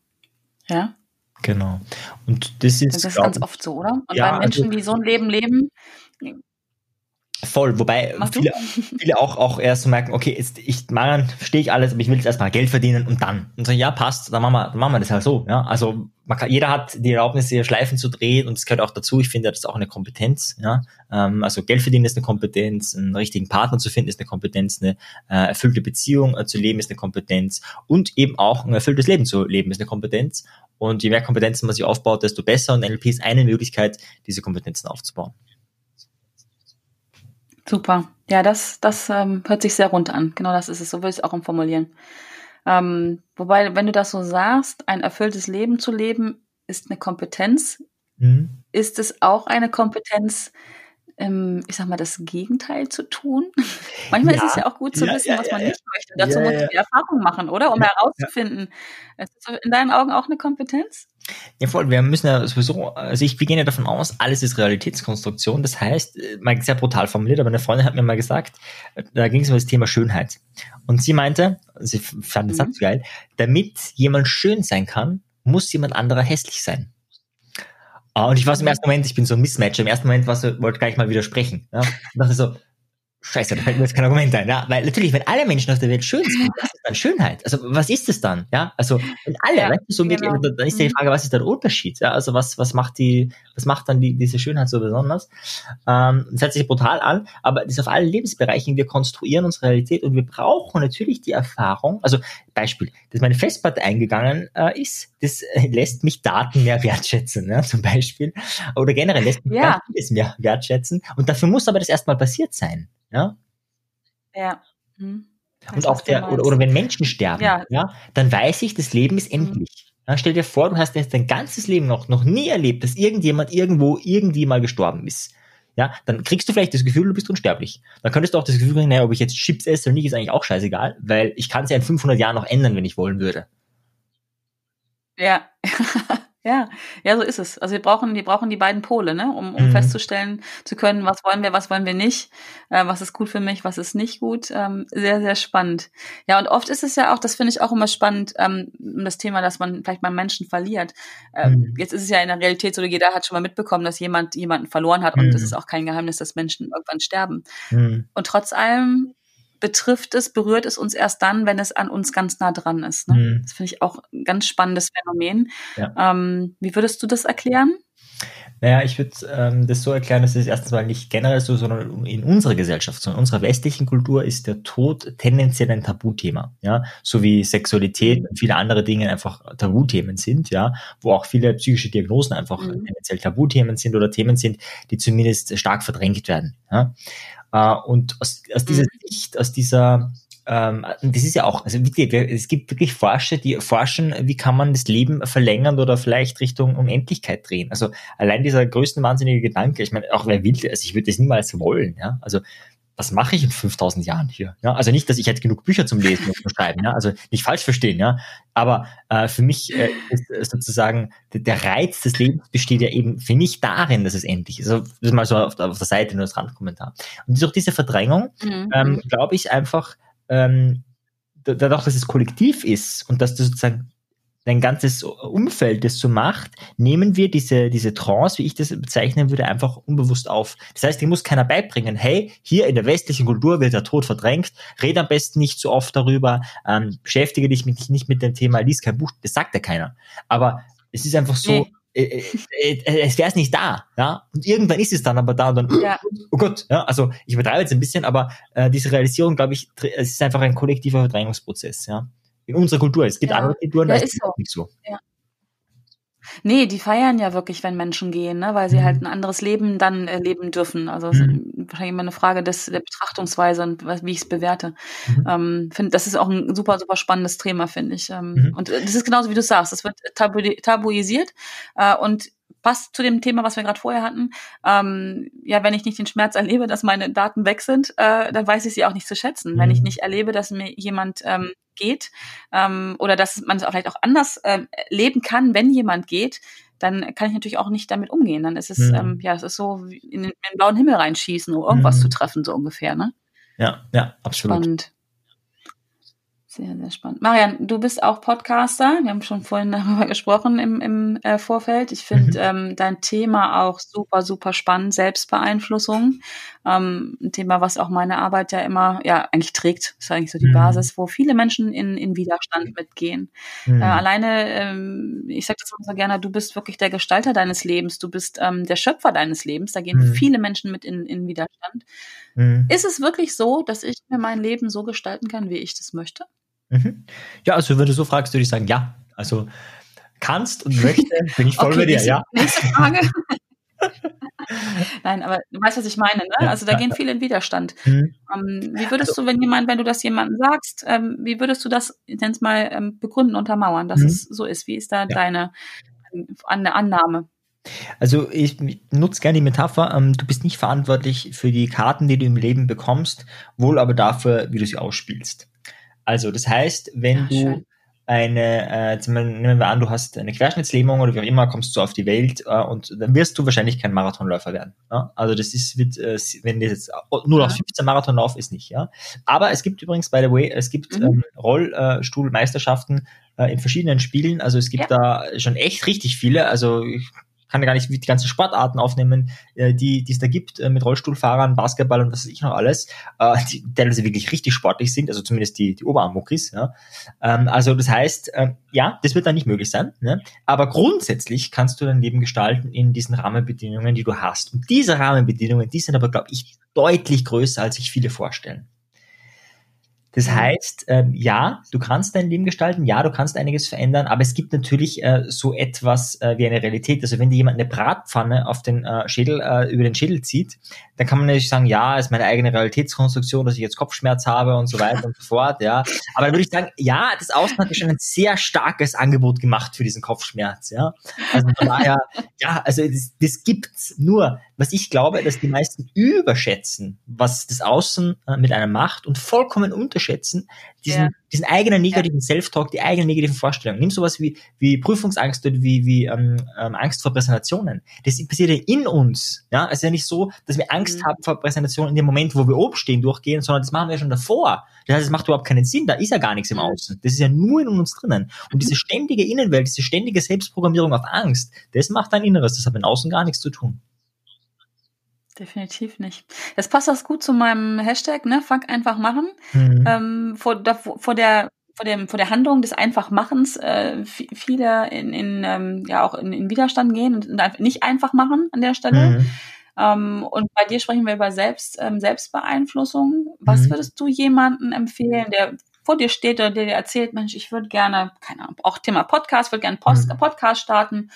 Speaker 1: Ja.
Speaker 2: Genau. Und das ist,
Speaker 1: das ist ganz oft so, oder? Und ja, bei Menschen, also, die so ein Leben leben,
Speaker 2: Voll, wobei viele, viele auch, auch erst so merken, okay, jetzt ich mache, verstehe ich alles, aber ich will jetzt erstmal Geld verdienen und dann. Und so, ja, passt, dann machen wir, dann machen wir das halt so. Ja? Also man kann, jeder hat die Erlaubnis, hier Schleifen zu drehen und es gehört auch dazu. Ich finde, das ist auch eine Kompetenz. Ja? Ähm, also Geld verdienen ist eine Kompetenz, einen richtigen Partner zu finden ist eine Kompetenz, eine äh, erfüllte Beziehung äh, zu leben ist eine Kompetenz und eben auch ein erfülltes Leben zu leben ist eine Kompetenz. Und je mehr Kompetenzen man sich aufbaut, desto besser. Und NLP ist eine Möglichkeit, diese Kompetenzen aufzubauen.
Speaker 1: Super. Ja, das, das ähm, hört sich sehr rund an. Genau das ist es. So will ich es auch formulieren. Ähm, wobei, wenn du das so sagst, ein erfülltes Leben zu leben, ist eine Kompetenz. Mhm. Ist es auch eine Kompetenz, ähm, ich sag mal, das Gegenteil zu tun? (laughs) Manchmal ja. ist es ja auch gut zu ja, wissen, ja, was man nicht möchte. Dazu muss man die Erfahrung machen, oder? Um herauszufinden. Ist das in deinen Augen auch eine Kompetenz?
Speaker 2: Ja, voll. Wir müssen ja sowieso, also ich, wir gehen ja davon aus, alles ist Realitätskonstruktion. Das heißt, äh, mal sehr brutal formuliert, aber eine Freundin hat mir mal gesagt, äh, da ging es um das Thema Schönheit. Und sie meinte, sie fand das mhm. so geil, damit jemand schön sein kann, muss jemand anderer hässlich sein. Ah, und ich war so im ersten Moment, ich bin so ein Mismatch. Im ersten Moment war so, wollte gleich mal widersprechen. Ja? Und dachte so, Scheiße, da fällt mir jetzt kein Argument ein. Ja? Weil natürlich, wenn alle Menschen auf der Welt schön sind, was ist dann Schönheit? Also was ist es dann? Ja, also wenn alle, ja, weißt du, so genau. wirklich, dann ist ja die mhm. Frage, was ist der Unterschied? Ja, also was was macht die, was macht dann die, diese Schönheit so besonders? Ähm, das hört sich brutal an, aber das ist auf allen Lebensbereichen. Wir konstruieren unsere Realität und wir brauchen natürlich die Erfahrung. Also Beispiel, dass meine Festplatte eingegangen äh, ist, das äh, lässt mich Daten mehr wertschätzen, ja, zum Beispiel, oder generell lässt mich ja. vieles mehr wertschätzen. Und dafür muss aber das erstmal passiert sein. Ja.
Speaker 1: Ja. Hm.
Speaker 2: Und auch der, oder, oder wenn Menschen sterben, ja. ja, dann weiß ich, das Leben ist hm. endlich. Mhm. Ja, stell dir vor, du hast jetzt dein ganzes Leben noch, noch nie erlebt, dass irgendjemand irgendwo irgendwie mal gestorben ist. Ja, dann kriegst du vielleicht das Gefühl, du bist unsterblich. Dann könntest du auch das Gefühl kriegen, naja, ob ich jetzt Chips esse oder nicht, ist eigentlich auch scheißegal, weil ich kann es ja in 500 Jahren noch ändern, wenn ich wollen würde.
Speaker 1: Ja. (laughs) Ja, ja, so ist es. Also wir brauchen, wir brauchen die beiden Pole, ne, um, um mhm. festzustellen zu können, was wollen wir, was wollen wir nicht, äh, was ist gut für mich, was ist nicht gut. Ähm, sehr, sehr spannend. Ja, und oft ist es ja auch, das finde ich auch immer spannend, ähm, das Thema, dass man vielleicht mal Menschen verliert. Ähm, mhm. Jetzt ist es ja in der Realität so, jeder hat schon mal mitbekommen, dass jemand jemanden verloren hat und es mhm. ist auch kein Geheimnis, dass Menschen irgendwann sterben. Mhm. Und trotz allem betrifft es, berührt es uns erst dann, wenn es an uns ganz nah dran ist. Ne? Mhm. Das finde ich auch ein ganz spannendes Phänomen. Ja. Ähm, wie würdest du das erklären?
Speaker 2: Naja, ich würde ähm, das so erklären, dass es erstens mal nicht generell so, sondern in unserer Gesellschaft, so in unserer westlichen Kultur ist der Tod tendenziell ein Tabuthema, ja, so wie Sexualität und viele andere Dinge einfach Tabuthemen sind, ja, wo auch viele psychische Diagnosen einfach mhm. tendenziell Tabuthemen sind oder Themen sind, die zumindest stark verdrängt werden, ja. Äh, und aus, aus dieser mhm. Sicht, aus dieser ähm, das ist ja auch, also es gibt wirklich Forscher, die forschen, wie kann man das Leben verlängern oder vielleicht Richtung Unendlichkeit drehen. Also allein dieser größten wahnsinnige Gedanke, ich meine, auch wer will, also ich würde das niemals wollen, ja. Also was mache ich in 5000 Jahren hier? Ja, also nicht, dass ich jetzt genug Bücher zum Lesen und zum Schreiben, ja, also nicht falsch verstehen, ja, aber äh, für mich äh, ist sozusagen der, Reiz des Lebens besteht ja eben für mich darin, dass es endlich ist. Also das ist mal so auf, auf der Seite nur als Randkommentar. Und durch diese Verdrängung mhm. ähm, glaube ich einfach, ähm, dadurch, dass es kollektiv ist und dass du sozusagen dein ganzes Umfeld das so macht, nehmen wir diese, diese Trance, wie ich das bezeichnen würde, einfach unbewusst auf. Das heißt, dir muss keiner beibringen, hey, hier in der westlichen Kultur wird der Tod verdrängt, rede am besten nicht so oft darüber, ähm, beschäftige dich mit, nicht mit dem Thema, lies kein Buch, das sagt ja keiner. Aber es ist einfach so, nee. Äh, äh, äh, es wäre es nicht da, ja. Und irgendwann ist es dann aber da und dann, ja. oh Gott, ja. Also ich übertreibe jetzt ein bisschen, aber äh, diese Realisierung, glaube ich, es ist einfach ein kollektiver Verdrängungsprozess, ja in unserer Kultur. Es gibt ja. andere Kulturen, ja, da ist es nicht so. Ja.
Speaker 1: Nee, die feiern ja wirklich, wenn Menschen gehen, ne? weil sie halt mhm. halt ein anderes Leben dann äh, leben dürfen. Also mhm. wahrscheinlich immer eine Frage des, der Betrachtungsweise und was, wie ich es bewerte. Mhm. Ähm, find, das ist auch ein super, super spannendes Thema, finde ich. Ähm, mhm. Und äh, das ist genauso, wie du sagst, es wird tabu tabuisiert äh, und passt zu dem Thema, was wir gerade vorher hatten. Ähm, ja, wenn ich nicht den Schmerz erlebe, dass meine Daten weg sind, äh, dann weiß ich sie auch nicht zu schätzen. Wenn ich mhm. nicht erlebe, dass mir jemand ähm, geht ähm, oder dass man es auch vielleicht auch anders ähm, leben kann, wenn jemand geht, dann kann ich natürlich auch nicht damit umgehen. Dann ist es, mhm. ähm, ja, es ist so in den, in den, blauen Himmel reinschießen, um irgendwas mhm. zu treffen, so ungefähr, ne?
Speaker 2: Ja, ja, absolut.
Speaker 1: Spannend. Sehr, sehr spannend. Marian, du bist auch Podcaster. Wir haben schon vorhin (laughs) darüber gesprochen im, im äh, Vorfeld. Ich finde mhm. ähm, dein Thema auch super, super spannend. Selbstbeeinflussung. Ähm, ein Thema, was auch meine Arbeit ja immer, ja, eigentlich trägt. Das ist eigentlich so die mhm. Basis, wo viele Menschen in, in Widerstand mitgehen. Mhm. Äh, alleine, ähm, ich sage das immer so gerne, du bist wirklich der Gestalter deines Lebens. Du bist ähm, der Schöpfer deines Lebens. Da gehen mhm. viele Menschen mit in, in Widerstand. Mhm. Ist es wirklich so, dass ich mir mein Leben so gestalten kann, wie ich das möchte?
Speaker 2: Mhm. Ja, also wenn du so fragst, würde ich sagen, ja. Also kannst und möchte, (laughs) bin ich voll okay, bei dir, ja.
Speaker 1: Nächste (laughs) Frage. Nein, aber du weißt, was ich meine, ne? Also da gehen viele in Widerstand. Mhm. Ähm, wie würdest also, du, wenn jemand, wenn du das jemandem sagst, ähm, wie würdest du das, es mal, ähm, begründen, untermauern, dass mhm. es so ist? Wie ist da ja. deine eine Annahme?
Speaker 2: Also ich nutze gerne die Metapher, ähm, du bist nicht verantwortlich für die Karten, die du im Leben bekommst, wohl aber dafür, wie du sie ausspielst. Also das heißt, wenn ja, du schön eine, äh, nehmen wir an, du hast eine Querschnittslähmung oder wie auch immer, kommst du auf die Welt äh, und dann wirst du wahrscheinlich kein Marathonläufer werden. Ja? Also das ist, wird, äh, wenn das jetzt nur noch 15 Marathon lauf ist nicht, ja. Aber es gibt übrigens, by the way, es gibt mhm. ähm, Rollstuhlmeisterschaften äh, in verschiedenen Spielen. Also es gibt ja. da schon echt richtig viele. Also ich kann ja gar nicht die ganzen Sportarten aufnehmen, äh, die, die es da gibt, äh, mit Rollstuhlfahrern, Basketball und was weiß ich noch alles, äh, die teilweise wirklich richtig sportlich sind, also zumindest die, die Oberarmmuckis. Ja. Ähm, also das heißt, äh, ja, das wird dann nicht möglich sein, ne? aber grundsätzlich kannst du dein Leben gestalten in diesen Rahmenbedingungen, die du hast. Und diese Rahmenbedingungen, die sind aber, glaube ich, deutlich größer, als sich viele vorstellen. Das mhm. heißt, ähm, ja, du kannst dein Leben gestalten, ja, du kannst einiges verändern, aber es gibt natürlich äh, so etwas äh, wie eine Realität. Also wenn dir jemand eine Bratpfanne auf den äh, Schädel, äh, über den Schädel zieht, dann kann man natürlich sagen, ja, ist meine eigene Realitätskonstruktion, dass ich jetzt Kopfschmerz habe und so weiter und so fort, ja. Aber dann würde ich sagen, ja, das Außen hat schon ein sehr starkes Angebot gemacht für diesen Kopfschmerz, ja. Also von daher, ja, also das, das gibt's nur. Was ich glaube, dass die meisten überschätzen, was das Außen äh, mit einem macht und vollkommen unterschätzen, diesen, ja. diesen eigenen negativen ja. Self-Talk, die eigenen negativen Vorstellungen. Nimm sowas wie, wie Prüfungsangst oder wie, wie ähm, ähm, Angst vor Präsentationen. Das passiert ja in uns. Ja, es ist ja nicht so, dass wir Angst mhm. haben vor Präsentationen in dem Moment, wo wir oben stehen, durchgehen, sondern das machen wir schon davor. Das heißt, es macht überhaupt keinen Sinn. Da ist ja gar nichts im mhm. Außen. Das ist ja nur in uns drinnen. Und diese ständige Innenwelt, diese ständige Selbstprogrammierung auf Angst, das macht dein Inneres. Das hat mit außen gar nichts zu tun.
Speaker 1: Definitiv nicht. Jetzt passt das gut zu meinem Hashtag, ne? Fuck einfach machen. Mhm. Ähm, vor, da, vor der vor dem vor der Handlung des Einfachmachens äh, viele in, in ähm, ja auch in, in Widerstand gehen und, und nicht einfach machen an der Stelle. Mhm. Ähm, und bei dir sprechen wir über Selbst ähm, Selbstbeeinflussung. Was mhm. würdest du jemanden empfehlen, der vor dir steht oder der dir erzählt, Mensch, ich würde gerne, keine Ahnung, auch Thema Podcast, würde gerne Post, mhm. Podcast starten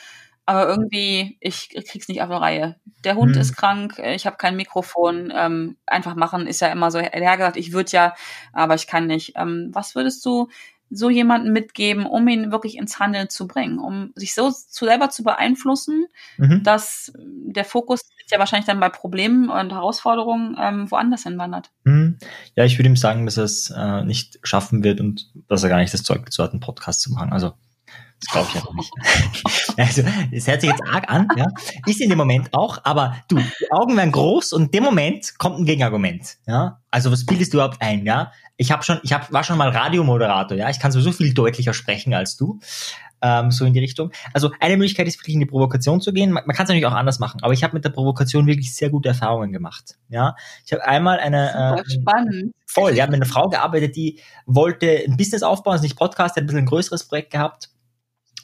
Speaker 1: aber irgendwie, ich krieg's nicht auf eine Reihe. Der Hund mhm. ist krank, ich habe kein Mikrofon. Ähm, einfach machen ist ja immer so hergesagt, ich würde ja, aber ich kann nicht. Ähm, was würdest du so jemanden mitgeben, um ihn wirklich ins Handeln zu bringen, um sich so zu selber zu beeinflussen, mhm. dass der Fokus ja wahrscheinlich dann bei Problemen und Herausforderungen ähm, woanders hinwandert.
Speaker 2: Mhm. Ja, ich würde ihm sagen, dass er es äh, nicht schaffen wird und dass er gar nicht das Zeug dazu hat, einen Podcast zu machen. Also das glaube ich einfach nicht. (laughs) Also, das hört sich jetzt arg an, ja. Ist in dem Moment auch, aber du, die Augen werden groß und in dem Moment kommt ein Gegenargument, ja. Also, was bildest du überhaupt ein, ja? Ich habe schon, ich hab, war schon mal Radiomoderator, ja. Ich kann sowieso viel deutlicher sprechen als du. Ähm, so in die Richtung. Also eine Möglichkeit ist wirklich in die Provokation zu gehen. Man, man kann es natürlich auch anders machen, aber ich habe mit der Provokation wirklich sehr gute Erfahrungen gemacht. Ja, ich habe einmal eine
Speaker 1: äh, spannend.
Speaker 2: voll, ja, mit einer Frau gearbeitet, die wollte ein Business aufbauen, also nicht Podcast, hat ein bisschen ein größeres Projekt gehabt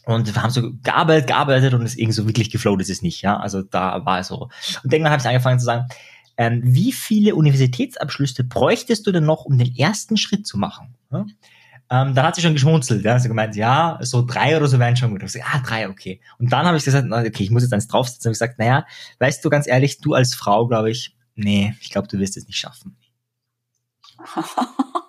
Speaker 2: und wir haben so gearbeitet, gearbeitet und es irgendwie so wirklich geflowt ist es nicht, ja. Also da war es so. Und irgendwann habe ich angefangen zu sagen, ähm, wie viele Universitätsabschlüsse bräuchtest du denn noch, um den ersten Schritt zu machen? Ja? Ähm, dann hat sie schon geschmunzelt, ja. Sie gemeint, ja, so drei oder so wären schon gut. Ich gesagt, ah, drei, okay. Und dann habe ich gesagt, okay, ich muss jetzt eins draufsetzen. Und ich gesagt, naja, weißt du, ganz ehrlich, du als Frau, glaube ich, nee, ich glaube, du wirst es nicht schaffen. (laughs)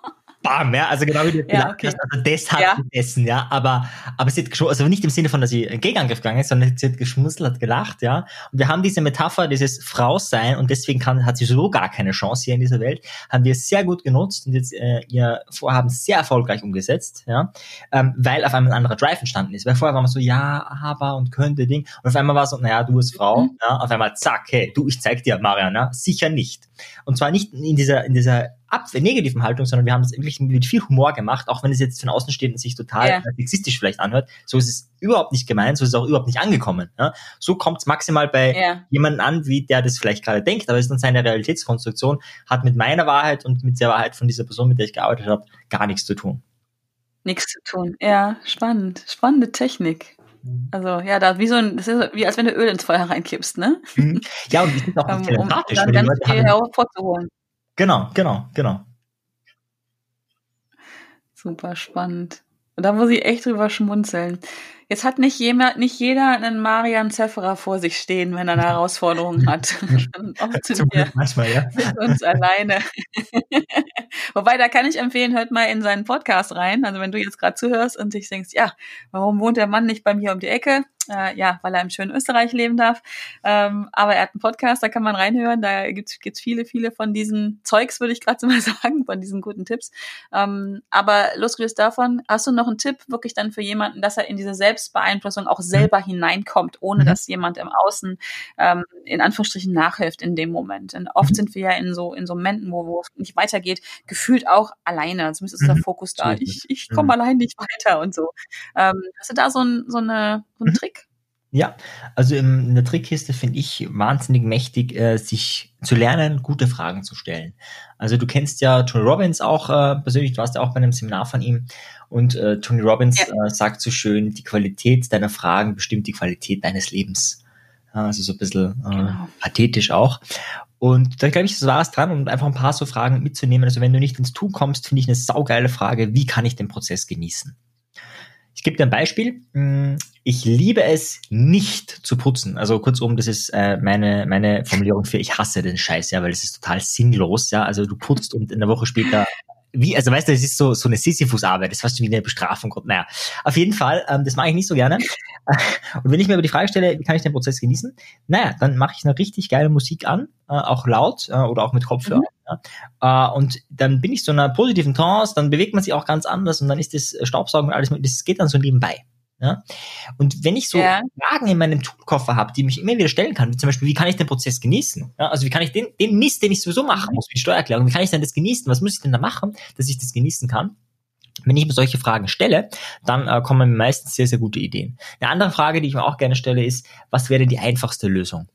Speaker 2: bam, ja, also genau wie du ja, okay. hast, also das hat ja. gegessen, ja, aber, aber sie hat schon, also nicht im Sinne von, dass sie einen Gegenangriff gegangen ist, sondern sie hat geschmunzelt, hat gelacht, ja, und wir haben diese Metapher, dieses Frausein und deswegen kann, hat sie so gar keine Chance hier in dieser Welt, haben wir sehr gut genutzt und jetzt äh, ihr Vorhaben sehr erfolgreich umgesetzt, ja, ähm, weil auf einmal ein anderer Drive entstanden ist, weil vorher war man so, ja, aber und könnte Ding, und auf einmal war es so, naja, du bist Frau, mhm. ja, auf einmal zack, hey, du, ich zeig dir, Marian, ja, sicher nicht. Und zwar nicht in dieser, in dieser Abwehr, negativen Haltung, sondern wir haben es wirklich mit viel Humor gemacht, auch wenn es jetzt von außen steht und sich total ja. sexistisch vielleicht anhört. So ist es überhaupt nicht gemeint, so ist es auch überhaupt nicht angekommen. Ja? So kommt es maximal bei ja. jemandem an, wie der das vielleicht gerade denkt, aber es ist dann seine Realitätskonstruktion, hat mit meiner Wahrheit und mit der Wahrheit von dieser Person, mit der ich gearbeitet habe, gar nichts zu tun.
Speaker 1: Nichts zu tun. Ja, spannend. Spannende Technik. Mhm. Also ja, da wie so ein, das ist wie als wenn du Öl ins Feuer reinkippst, ne?
Speaker 2: Mhm. Ja, und das ist auch (laughs)
Speaker 1: um, um dann ganz viel hervorzuholen.
Speaker 2: Genau, genau, genau.
Speaker 1: Super spannend. Und da muss ich echt drüber schmunzeln. Jetzt hat nicht jemand, nicht jeder einen Marian Zefferer vor sich stehen, wenn er eine Herausforderung hat. Oft sind wir manchmal, ja. mit uns alleine. (laughs) Wobei, da kann ich empfehlen, hört mal in seinen Podcast rein. Also wenn du jetzt gerade zuhörst und dich denkst, ja, warum wohnt der Mann nicht bei mir um die Ecke? Äh, ja, weil er im schönen Österreich leben darf. Ähm, aber er hat einen Podcast, da kann man reinhören. Da gibt's gibt's viele, viele von diesen Zeugs, würde ich gerade so (laughs) mal sagen, von diesen guten Tipps. Ähm, aber losgelöst davon, hast du noch einen Tipp wirklich dann für jemanden, dass er in diese Selbstbeeinflussung auch selber mhm. hineinkommt, ohne mhm. dass jemand im Außen ähm, in Anführungsstrichen nachhilft in dem Moment. Und oft mhm. sind wir ja in so in so Momenten, wo, wo es nicht weitergeht, gefühlt auch alleine. Zumindest ist der mhm. Fokus da. Ich, ich komme mhm. allein nicht weiter und so. Ähm, hast du da so, ein, so, eine, so einen Trick?
Speaker 2: Ja, also in der Trickkiste finde ich wahnsinnig mächtig, äh, sich zu lernen, gute Fragen zu stellen. Also du kennst ja Tony Robbins auch äh, persönlich, du warst ja auch bei einem Seminar von ihm und äh, Tony Robbins ja. äh, sagt so schön, die Qualität deiner Fragen bestimmt die Qualität deines Lebens. Also so ein bisschen äh, genau. pathetisch auch. Und da glaube ich, das war es dran, um einfach ein paar so Fragen mitzunehmen. Also wenn du nicht ins Tun kommst, finde ich eine saugeile Frage, wie kann ich den Prozess genießen? Ich gebe dir ein Beispiel. Ich liebe es nicht zu putzen. Also kurzum, das ist äh, meine meine Formulierung für ich hasse den Scheiß, ja, weil es ist total sinnlos, ja. Also du putzt und in der Woche später wie, also weißt du, das ist so, so eine Sisyphus-Arbeit, das ist fast wie eine Bestrafung. Naja, auf jeden Fall, ähm, das mache ich nicht so gerne. (laughs) Und wenn ich mir aber die Frage stelle, wie kann ich den Prozess genießen? Naja, dann mache ich eine richtig geile Musik an, äh, auch laut äh, oder auch mit Kopfhörer. Mhm. Ja. Äh, und dann bin ich so in einer positiven Trance, dann bewegt man sich auch ganz anders und dann ist das Staubsaugen und alles, das geht dann so nebenbei. Ja? Und wenn ich so ja. Fragen in meinem Toolkoffer habe, die mich immer wieder stellen kann, wie zum Beispiel, wie kann ich den Prozess genießen? Ja, also wie kann ich den, den Mist, den ich sowieso machen muss, wie Steuererklärung, wie kann ich denn das genießen? Was muss ich denn da machen, dass ich das genießen kann? Wenn ich mir solche Fragen stelle, dann äh, kommen mir meistens sehr, sehr gute Ideen. Eine andere Frage, die ich mir auch gerne stelle, ist, was wäre die einfachste Lösung?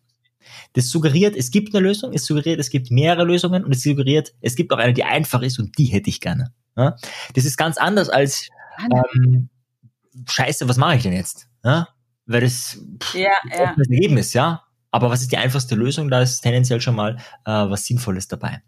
Speaker 2: Das suggeriert, es gibt eine Lösung, es suggeriert, es gibt mehrere Lösungen und es suggeriert, es gibt auch eine, die einfach ist und die hätte ich gerne. Ja? Das ist ganz anders als ähm, scheiße, was mache ich denn jetzt? Ja? Weil das, pff, ja, ja. das Ergebnis, ja. Aber was ist die einfachste Lösung? Da ist tendenziell schon mal äh, was Sinnvolles dabei.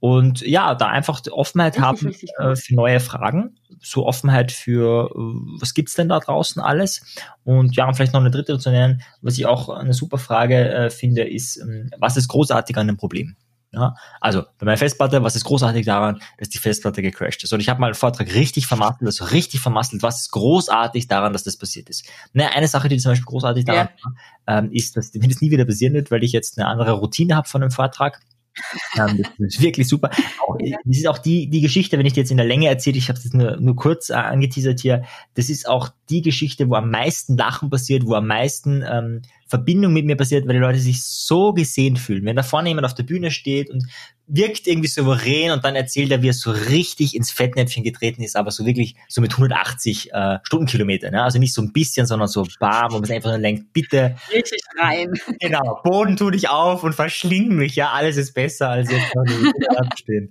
Speaker 2: Und ja, da einfach die Offenheit richtig, haben richtig äh, für neue Fragen, so Offenheit für, äh, was gibt's denn da draußen alles? Und ja, und vielleicht noch eine dritte zu nennen, was ich auch eine super Frage äh, finde, ist, ähm, was ist großartig an dem Problem? Ja, also bei meiner Festplatte, was ist großartig daran, dass die Festplatte gecrashed ist? Und ich habe mal einen Vortrag richtig vermasselt, also richtig vermasselt. Was ist großartig daran, dass das passiert ist? Ne, eine Sache, die zum Beispiel großartig daran ja. ähm, ist, dass wenn das nie wieder passieren wird, weil ich jetzt eine andere Routine habe von einem Vortrag, ähm, das ist wirklich super. Auch, das ist auch die, die Geschichte, wenn ich die jetzt in der Länge erzähle, ich habe es nur, nur kurz äh, angeteasert hier, das ist auch die Geschichte, wo am meisten Lachen passiert, wo am meisten ähm, Verbindung mit mir passiert, weil die Leute sich so gesehen fühlen. Wenn da vorne jemand auf der Bühne steht und wirkt irgendwie souverän und dann erzählt er, wie er so richtig ins Fettnäpfchen getreten ist, aber so wirklich so mit 180 äh, Stundenkilometern. Ne? Also nicht so ein bisschen, sondern so bam, wo man einfach nur denkt, bitte.
Speaker 1: Richtig rein.
Speaker 2: Genau, Boden tu dich auf und verschling mich, ja, alles ist besser als jetzt stehen.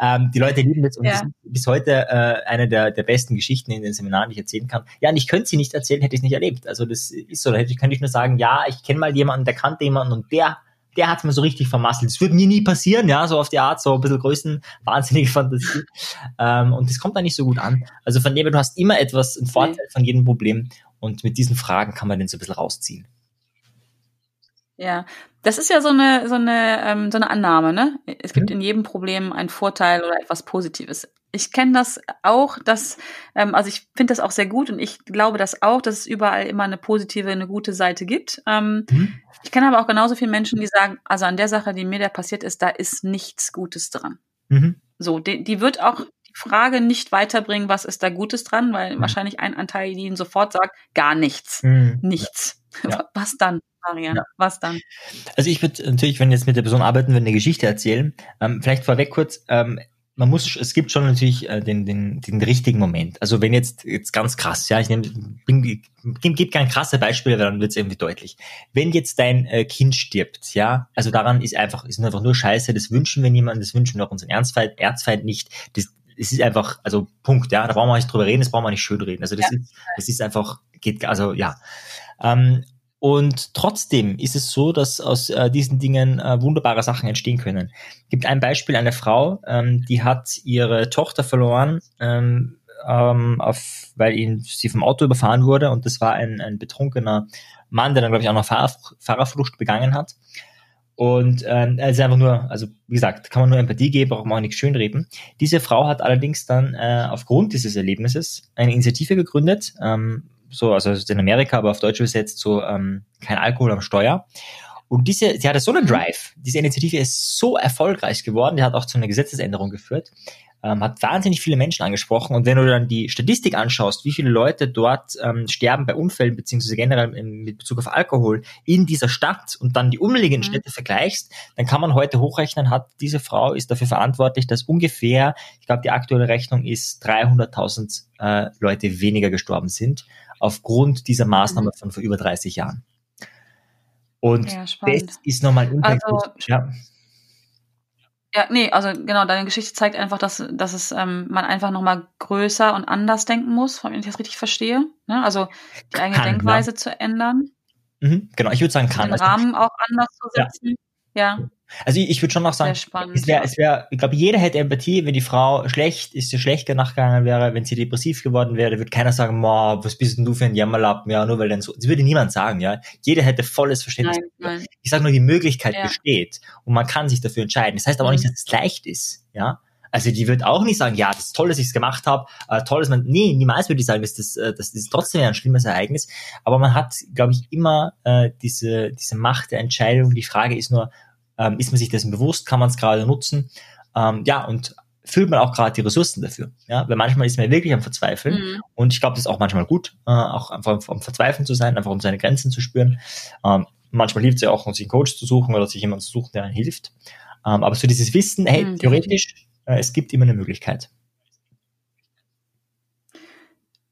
Speaker 2: Ähm, die Leute lieben das und ja. das ist bis heute äh, eine der, der besten Geschichten in den Seminaren, die ich erzählen kann. Ja, und ich könnte sie nicht erzählen, hätte ich es nicht erlebt. Also das ist so, da hätte ich, könnte ich nur sagen, ja, ich kenne mal jemanden, der kannte jemanden und der der hat's mir so richtig vermasselt. Das würde mir nie passieren, ja, so auf die Art, so ein bisschen Größen, wahnsinnige (laughs) Fantasie. ähm, und das kommt da nicht so gut an. Also von dem her, du hast immer etwas, einen Vorteil von jedem Problem und mit diesen Fragen kann man den so ein bisschen rausziehen.
Speaker 1: Ja, das ist ja so eine, so eine, ähm, so eine Annahme, ne? Es gibt mhm. in jedem Problem einen Vorteil oder etwas Positives. Ich kenne das auch, dass, ähm, also ich finde das auch sehr gut und ich glaube das auch, dass es überall immer eine positive, eine gute Seite gibt. Ähm, mhm. Ich kenne aber auch genauso viele Menschen, die sagen, also an der Sache, die mir da passiert ist, da ist nichts Gutes dran. Mhm. So, die, die wird auch die Frage nicht weiterbringen, was ist da Gutes dran, weil mhm. wahrscheinlich ein Anteil, die ihnen sofort sagt, gar nichts, mhm. nichts. Ja. (laughs) Was dann? Marian, ja. was dann?
Speaker 2: Also ich würde natürlich, wenn jetzt mit der Person arbeiten würde, eine Geschichte erzählen. Ähm, vielleicht vorweg kurz, ähm, man muss, es gibt schon natürlich äh, den, den, den richtigen Moment. Also wenn jetzt, jetzt ganz krass, ja, ich nehme, gebe kein krasse Beispiele, weil dann wird es irgendwie deutlich. Wenn jetzt dein äh, Kind stirbt, ja, also daran ist einfach, ist einfach nur Scheiße, das wünschen wir niemandem, das wünschen wir auch unseren Ernstfeind, Erzfeind nicht. Das, es ist einfach, also Punkt, ja, da brauchen wir nicht drüber reden, das brauchen wir nicht schön reden. Also das ja. ist, das ist einfach, geht, also ja. Ähm, und trotzdem ist es so, dass aus äh, diesen Dingen äh, wunderbare Sachen entstehen können. Gibt ein Beispiel, eine Frau, ähm, die hat ihre Tochter verloren ähm, ähm, auf, weil ihn sie vom Auto überfahren wurde und das war ein, ein betrunkener Mann, der dann, glaube ich, auch noch Fahr Fahrerflucht begangen hat. Und ähm, es ist einfach nur, also wie gesagt, kann man nur Empathie geben, braucht man auch nichts schönreden. Diese Frau hat allerdings dann äh, aufgrund dieses Erlebnisses eine Initiative gegründet, ähm, so, also in Amerika, aber auf Deutsch übersetzt so ähm, kein Alkohol am Steuer. Und diese, sie hatte so einen Drive. Diese Initiative ist so erfolgreich geworden, die hat auch zu einer Gesetzesänderung geführt, ähm, hat wahnsinnig viele Menschen angesprochen. Und wenn du dann die Statistik anschaust, wie viele Leute dort ähm, sterben bei Unfällen, beziehungsweise generell mit Bezug auf Alkohol in dieser Stadt und dann die umliegenden mhm. Städte vergleichst, dann kann man heute hochrechnen, hat diese Frau ist dafür verantwortlich, dass ungefähr, ich glaube, die aktuelle Rechnung ist 300.000 äh, Leute weniger gestorben sind aufgrund dieser Maßnahme mhm. von vor über 30 Jahren. Und ja, das ist nochmal. Also, ja.
Speaker 1: Ja, nee, also genau, deine Geschichte zeigt einfach, dass, dass es ähm, man einfach nochmal größer und anders denken muss, wenn ich das richtig verstehe. Ne? Also die eigene kann, Denkweise ja. zu ändern.
Speaker 2: Mhm, genau, ich würde sagen, kann.
Speaker 1: Den Rahmen auch anders zu setzen. Ja. ja.
Speaker 2: Also ich, ich würde schon noch sagen, spannend, es wäre, ja. es wäre, ich glaube, jeder hätte Empathie, wenn die Frau schlecht, ist sie schlechter nachgegangen wäre, wenn sie depressiv geworden wäre, würde keiner sagen, Ma, was bist denn du für ein Jammerlappen, ja, nur weil dann so, das würde niemand sagen, ja. Jeder hätte volles Verständnis. Nein, nein. Ich sage nur, die Möglichkeit ja. besteht und man kann sich dafür entscheiden. Das heißt aber mhm. auch nicht, mhm. dass es leicht ist, ja. Also die wird auch nicht sagen, ja, das ist toll, dass ich es gemacht habe, äh, toll, dass man, nee, niemals würde ich sagen, dass das, äh, das ist trotzdem ein schlimmes Ereignis. Aber man hat, glaube ich, immer äh, diese, diese Macht der Entscheidung. Die Frage ist nur, ähm, ist man sich dessen bewusst? Kann man es gerade nutzen? Ähm, ja, und füllt man auch gerade die Ressourcen dafür. Ja, weil manchmal ist man wirklich am Verzweifeln mhm. und ich glaube, das ist auch manchmal gut, äh, auch einfach am Verzweifeln zu sein, einfach um seine Grenzen zu spüren. Ähm, manchmal hilft es ja auch, sich einen Coach zu suchen oder sich jemanden zu suchen, der einen hilft. Ähm, aber so dieses Wissen, hey, mhm, theoretisch, äh, es gibt immer eine Möglichkeit.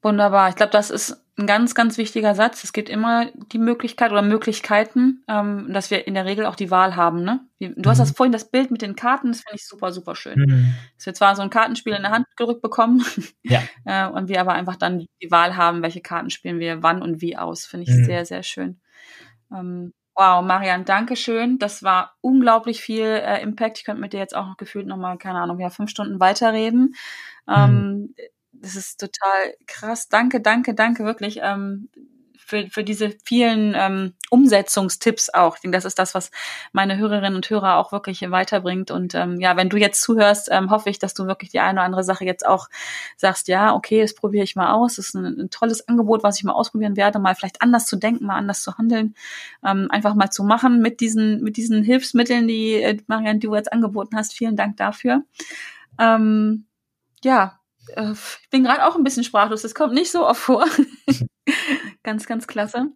Speaker 1: Wunderbar. Ich glaube, das ist ein ganz, ganz wichtiger Satz. Es gibt immer die Möglichkeit oder Möglichkeiten, ähm, dass wir in der Regel auch die Wahl haben. Ne? Du mhm. hast das vorhin das Bild mit den Karten, das finde ich super, super schön. Mhm. Dass wir zwar so ein Kartenspiel in der Hand gerückt bekommen, (laughs) ja. äh, und wir aber einfach dann die Wahl haben, welche Karten spielen wir wann und wie aus. Finde ich mhm. sehr, sehr schön. Ähm, wow, Marian, danke schön. Das war unglaublich viel äh, Impact. Ich könnte mit dir jetzt auch noch gefühlt nochmal, keine Ahnung, ja, fünf Stunden weiterreden. Ähm, mhm das ist total krass. Danke, danke, danke wirklich ähm, für, für diese vielen ähm, Umsetzungstipps auch. Ich denke, das ist das, was meine Hörerinnen und Hörer auch wirklich weiterbringt. Und ähm, ja, wenn du jetzt zuhörst, ähm, hoffe ich, dass du wirklich die eine oder andere Sache jetzt auch sagst, ja, okay, das probiere ich mal aus. Das ist ein, ein tolles Angebot, was ich mal ausprobieren werde, mal vielleicht anders zu denken, mal anders zu handeln, ähm, einfach mal zu machen mit diesen, mit diesen Hilfsmitteln, die äh, Marianne, du jetzt angeboten hast. Vielen Dank dafür. Ähm, ja, ich bin gerade auch ein bisschen sprachlos. Das kommt nicht so oft vor. (laughs) ganz, ganz klasse.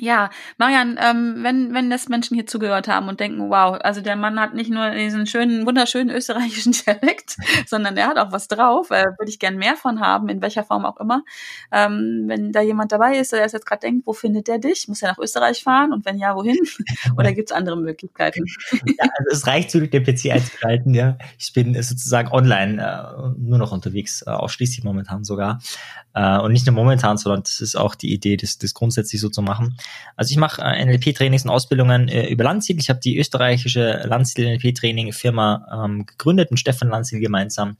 Speaker 1: Ja, Marian, ähm, wenn, wenn das Menschen hier zugehört haben und denken, wow, also der Mann hat nicht nur diesen schönen, wunderschönen österreichischen (laughs) Dialekt, sondern der hat auch was drauf, äh, würde ich gern mehr von haben, in welcher Form auch immer. Ähm, wenn da jemand dabei ist, der jetzt gerade denkt, wo findet der dich? Muss er nach Österreich fahren? Und wenn ja, wohin? (laughs) Oder gibt es andere Möglichkeiten? (laughs)
Speaker 2: ja, also es reicht zu den PC einzuschalten, ja. Ich bin sozusagen online äh, nur noch unterwegs, äh, ausschließlich momentan sogar. Äh, und nicht nur momentan, sondern das ist auch die Idee, das, das grundsätzlich so zu machen. Also ich mache äh, NLP-Trainings und Ausbildungen äh, über Landsiedel. Ich habe die österreichische Landsiedel-NLP-Training-Firma ähm, gegründet mit Stefan Landsiedel gemeinsam.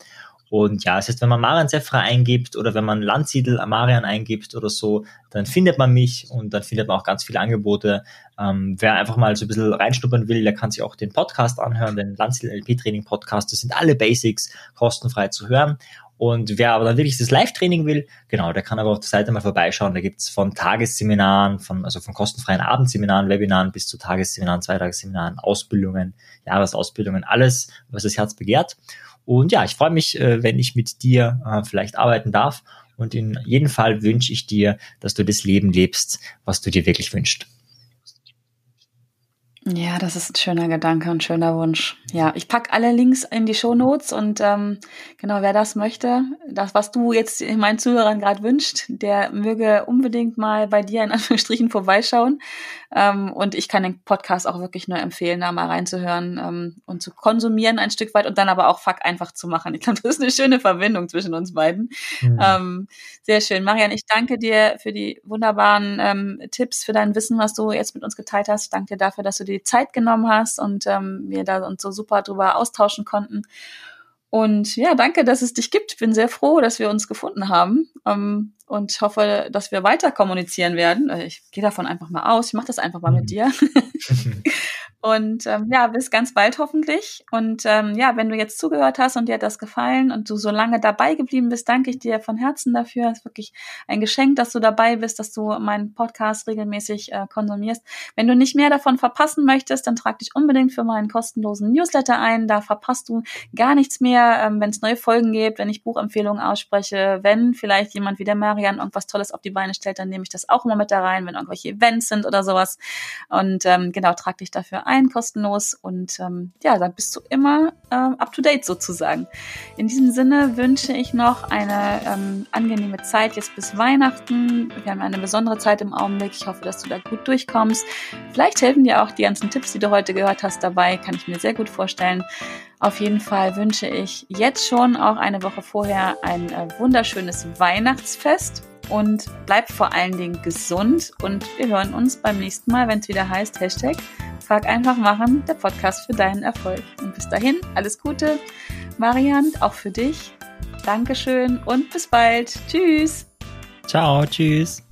Speaker 2: Und ja, das heißt, wenn man Marian Sefra eingibt oder wenn man Landsiedel Marian eingibt oder so, dann findet man mich und dann findet man auch ganz viele Angebote. Ähm, wer einfach mal so ein bisschen reinschnuppern will, der kann sich auch den Podcast anhören, den Landsiedel NLP Training Podcast. Das sind alle Basics kostenfrei zu hören. Und wer aber dann wirklich das Live-Training will, genau, der kann aber auf der Seite mal vorbeischauen. Da gibt's von Tagesseminaren, von, also von kostenfreien Abendseminaren, Webinaren bis zu Tagesseminaren, Zweitagesseminaren, Ausbildungen, Jahresausbildungen, alles, was das Herz begehrt. Und ja, ich freue mich, äh, wenn ich mit dir äh, vielleicht arbeiten darf. Und in jedem Fall wünsche ich dir, dass du das Leben lebst, was du dir wirklich wünschst.
Speaker 1: Ja, das ist ein schöner Gedanke und schöner Wunsch. Ja, ich pack alle Links in die Show Notes und ähm, genau, wer das möchte, das, was du jetzt meinen Zuhörern gerade wünscht, der möge unbedingt mal bei dir in Anführungsstrichen vorbeischauen. Ähm, und ich kann den Podcast auch wirklich nur empfehlen, da mal reinzuhören ähm, und zu konsumieren ein Stück weit und dann aber auch Fuck einfach zu machen. Ich glaube, das ist eine schöne Verbindung zwischen uns beiden. Mhm. Ähm, sehr schön. Marian, ich danke dir für die wunderbaren ähm, Tipps, für dein Wissen, was du jetzt mit uns geteilt hast. Ich danke dir dafür, dass du dir die Zeit genommen hast und ähm, wir da uns so super drüber austauschen konnten. Und ja, danke, dass es dich gibt. Ich bin sehr froh, dass wir uns gefunden haben ähm, und hoffe, dass wir weiter kommunizieren werden. Äh, ich gehe davon einfach mal aus. Ich mache das einfach mal mit mhm. dir. (laughs) Und ähm, ja, bis ganz bald hoffentlich. Und ähm, ja, wenn du jetzt zugehört hast und dir hat das gefallen und du so lange dabei geblieben bist, danke ich dir von Herzen dafür. Es ist wirklich ein Geschenk, dass du dabei bist, dass du meinen Podcast regelmäßig äh, konsumierst. Wenn du nicht mehr davon verpassen möchtest, dann trag dich unbedingt für meinen kostenlosen Newsletter ein. Da verpasst du gar nichts mehr, ähm, wenn es neue Folgen gibt, wenn ich Buchempfehlungen ausspreche, wenn vielleicht jemand wie der Marian irgendwas Tolles auf die Beine stellt, dann nehme ich das auch immer mit da rein, wenn irgendwelche Events sind oder sowas. Und ähm, genau, trag dich dafür ein, kostenlos und ähm, ja, dann bist du immer ähm, up to date sozusagen. In diesem Sinne wünsche ich noch eine ähm, angenehme Zeit jetzt bis Weihnachten. Wir haben eine besondere Zeit im Augenblick. Ich hoffe, dass du da gut durchkommst. Vielleicht helfen dir auch die ganzen Tipps, die du heute gehört hast, dabei. Kann ich mir sehr gut vorstellen. Auf jeden Fall wünsche ich jetzt schon auch eine Woche vorher ein äh, wunderschönes Weihnachtsfest und bleib vor allen Dingen gesund und wir hören uns beim nächsten Mal, wenn es wieder heißt Hashtag Frag einfach machen, der Podcast für deinen Erfolg. Und bis dahin, alles Gute. Marian, auch für dich. Dankeschön und bis bald. Tschüss.
Speaker 2: Ciao, tschüss.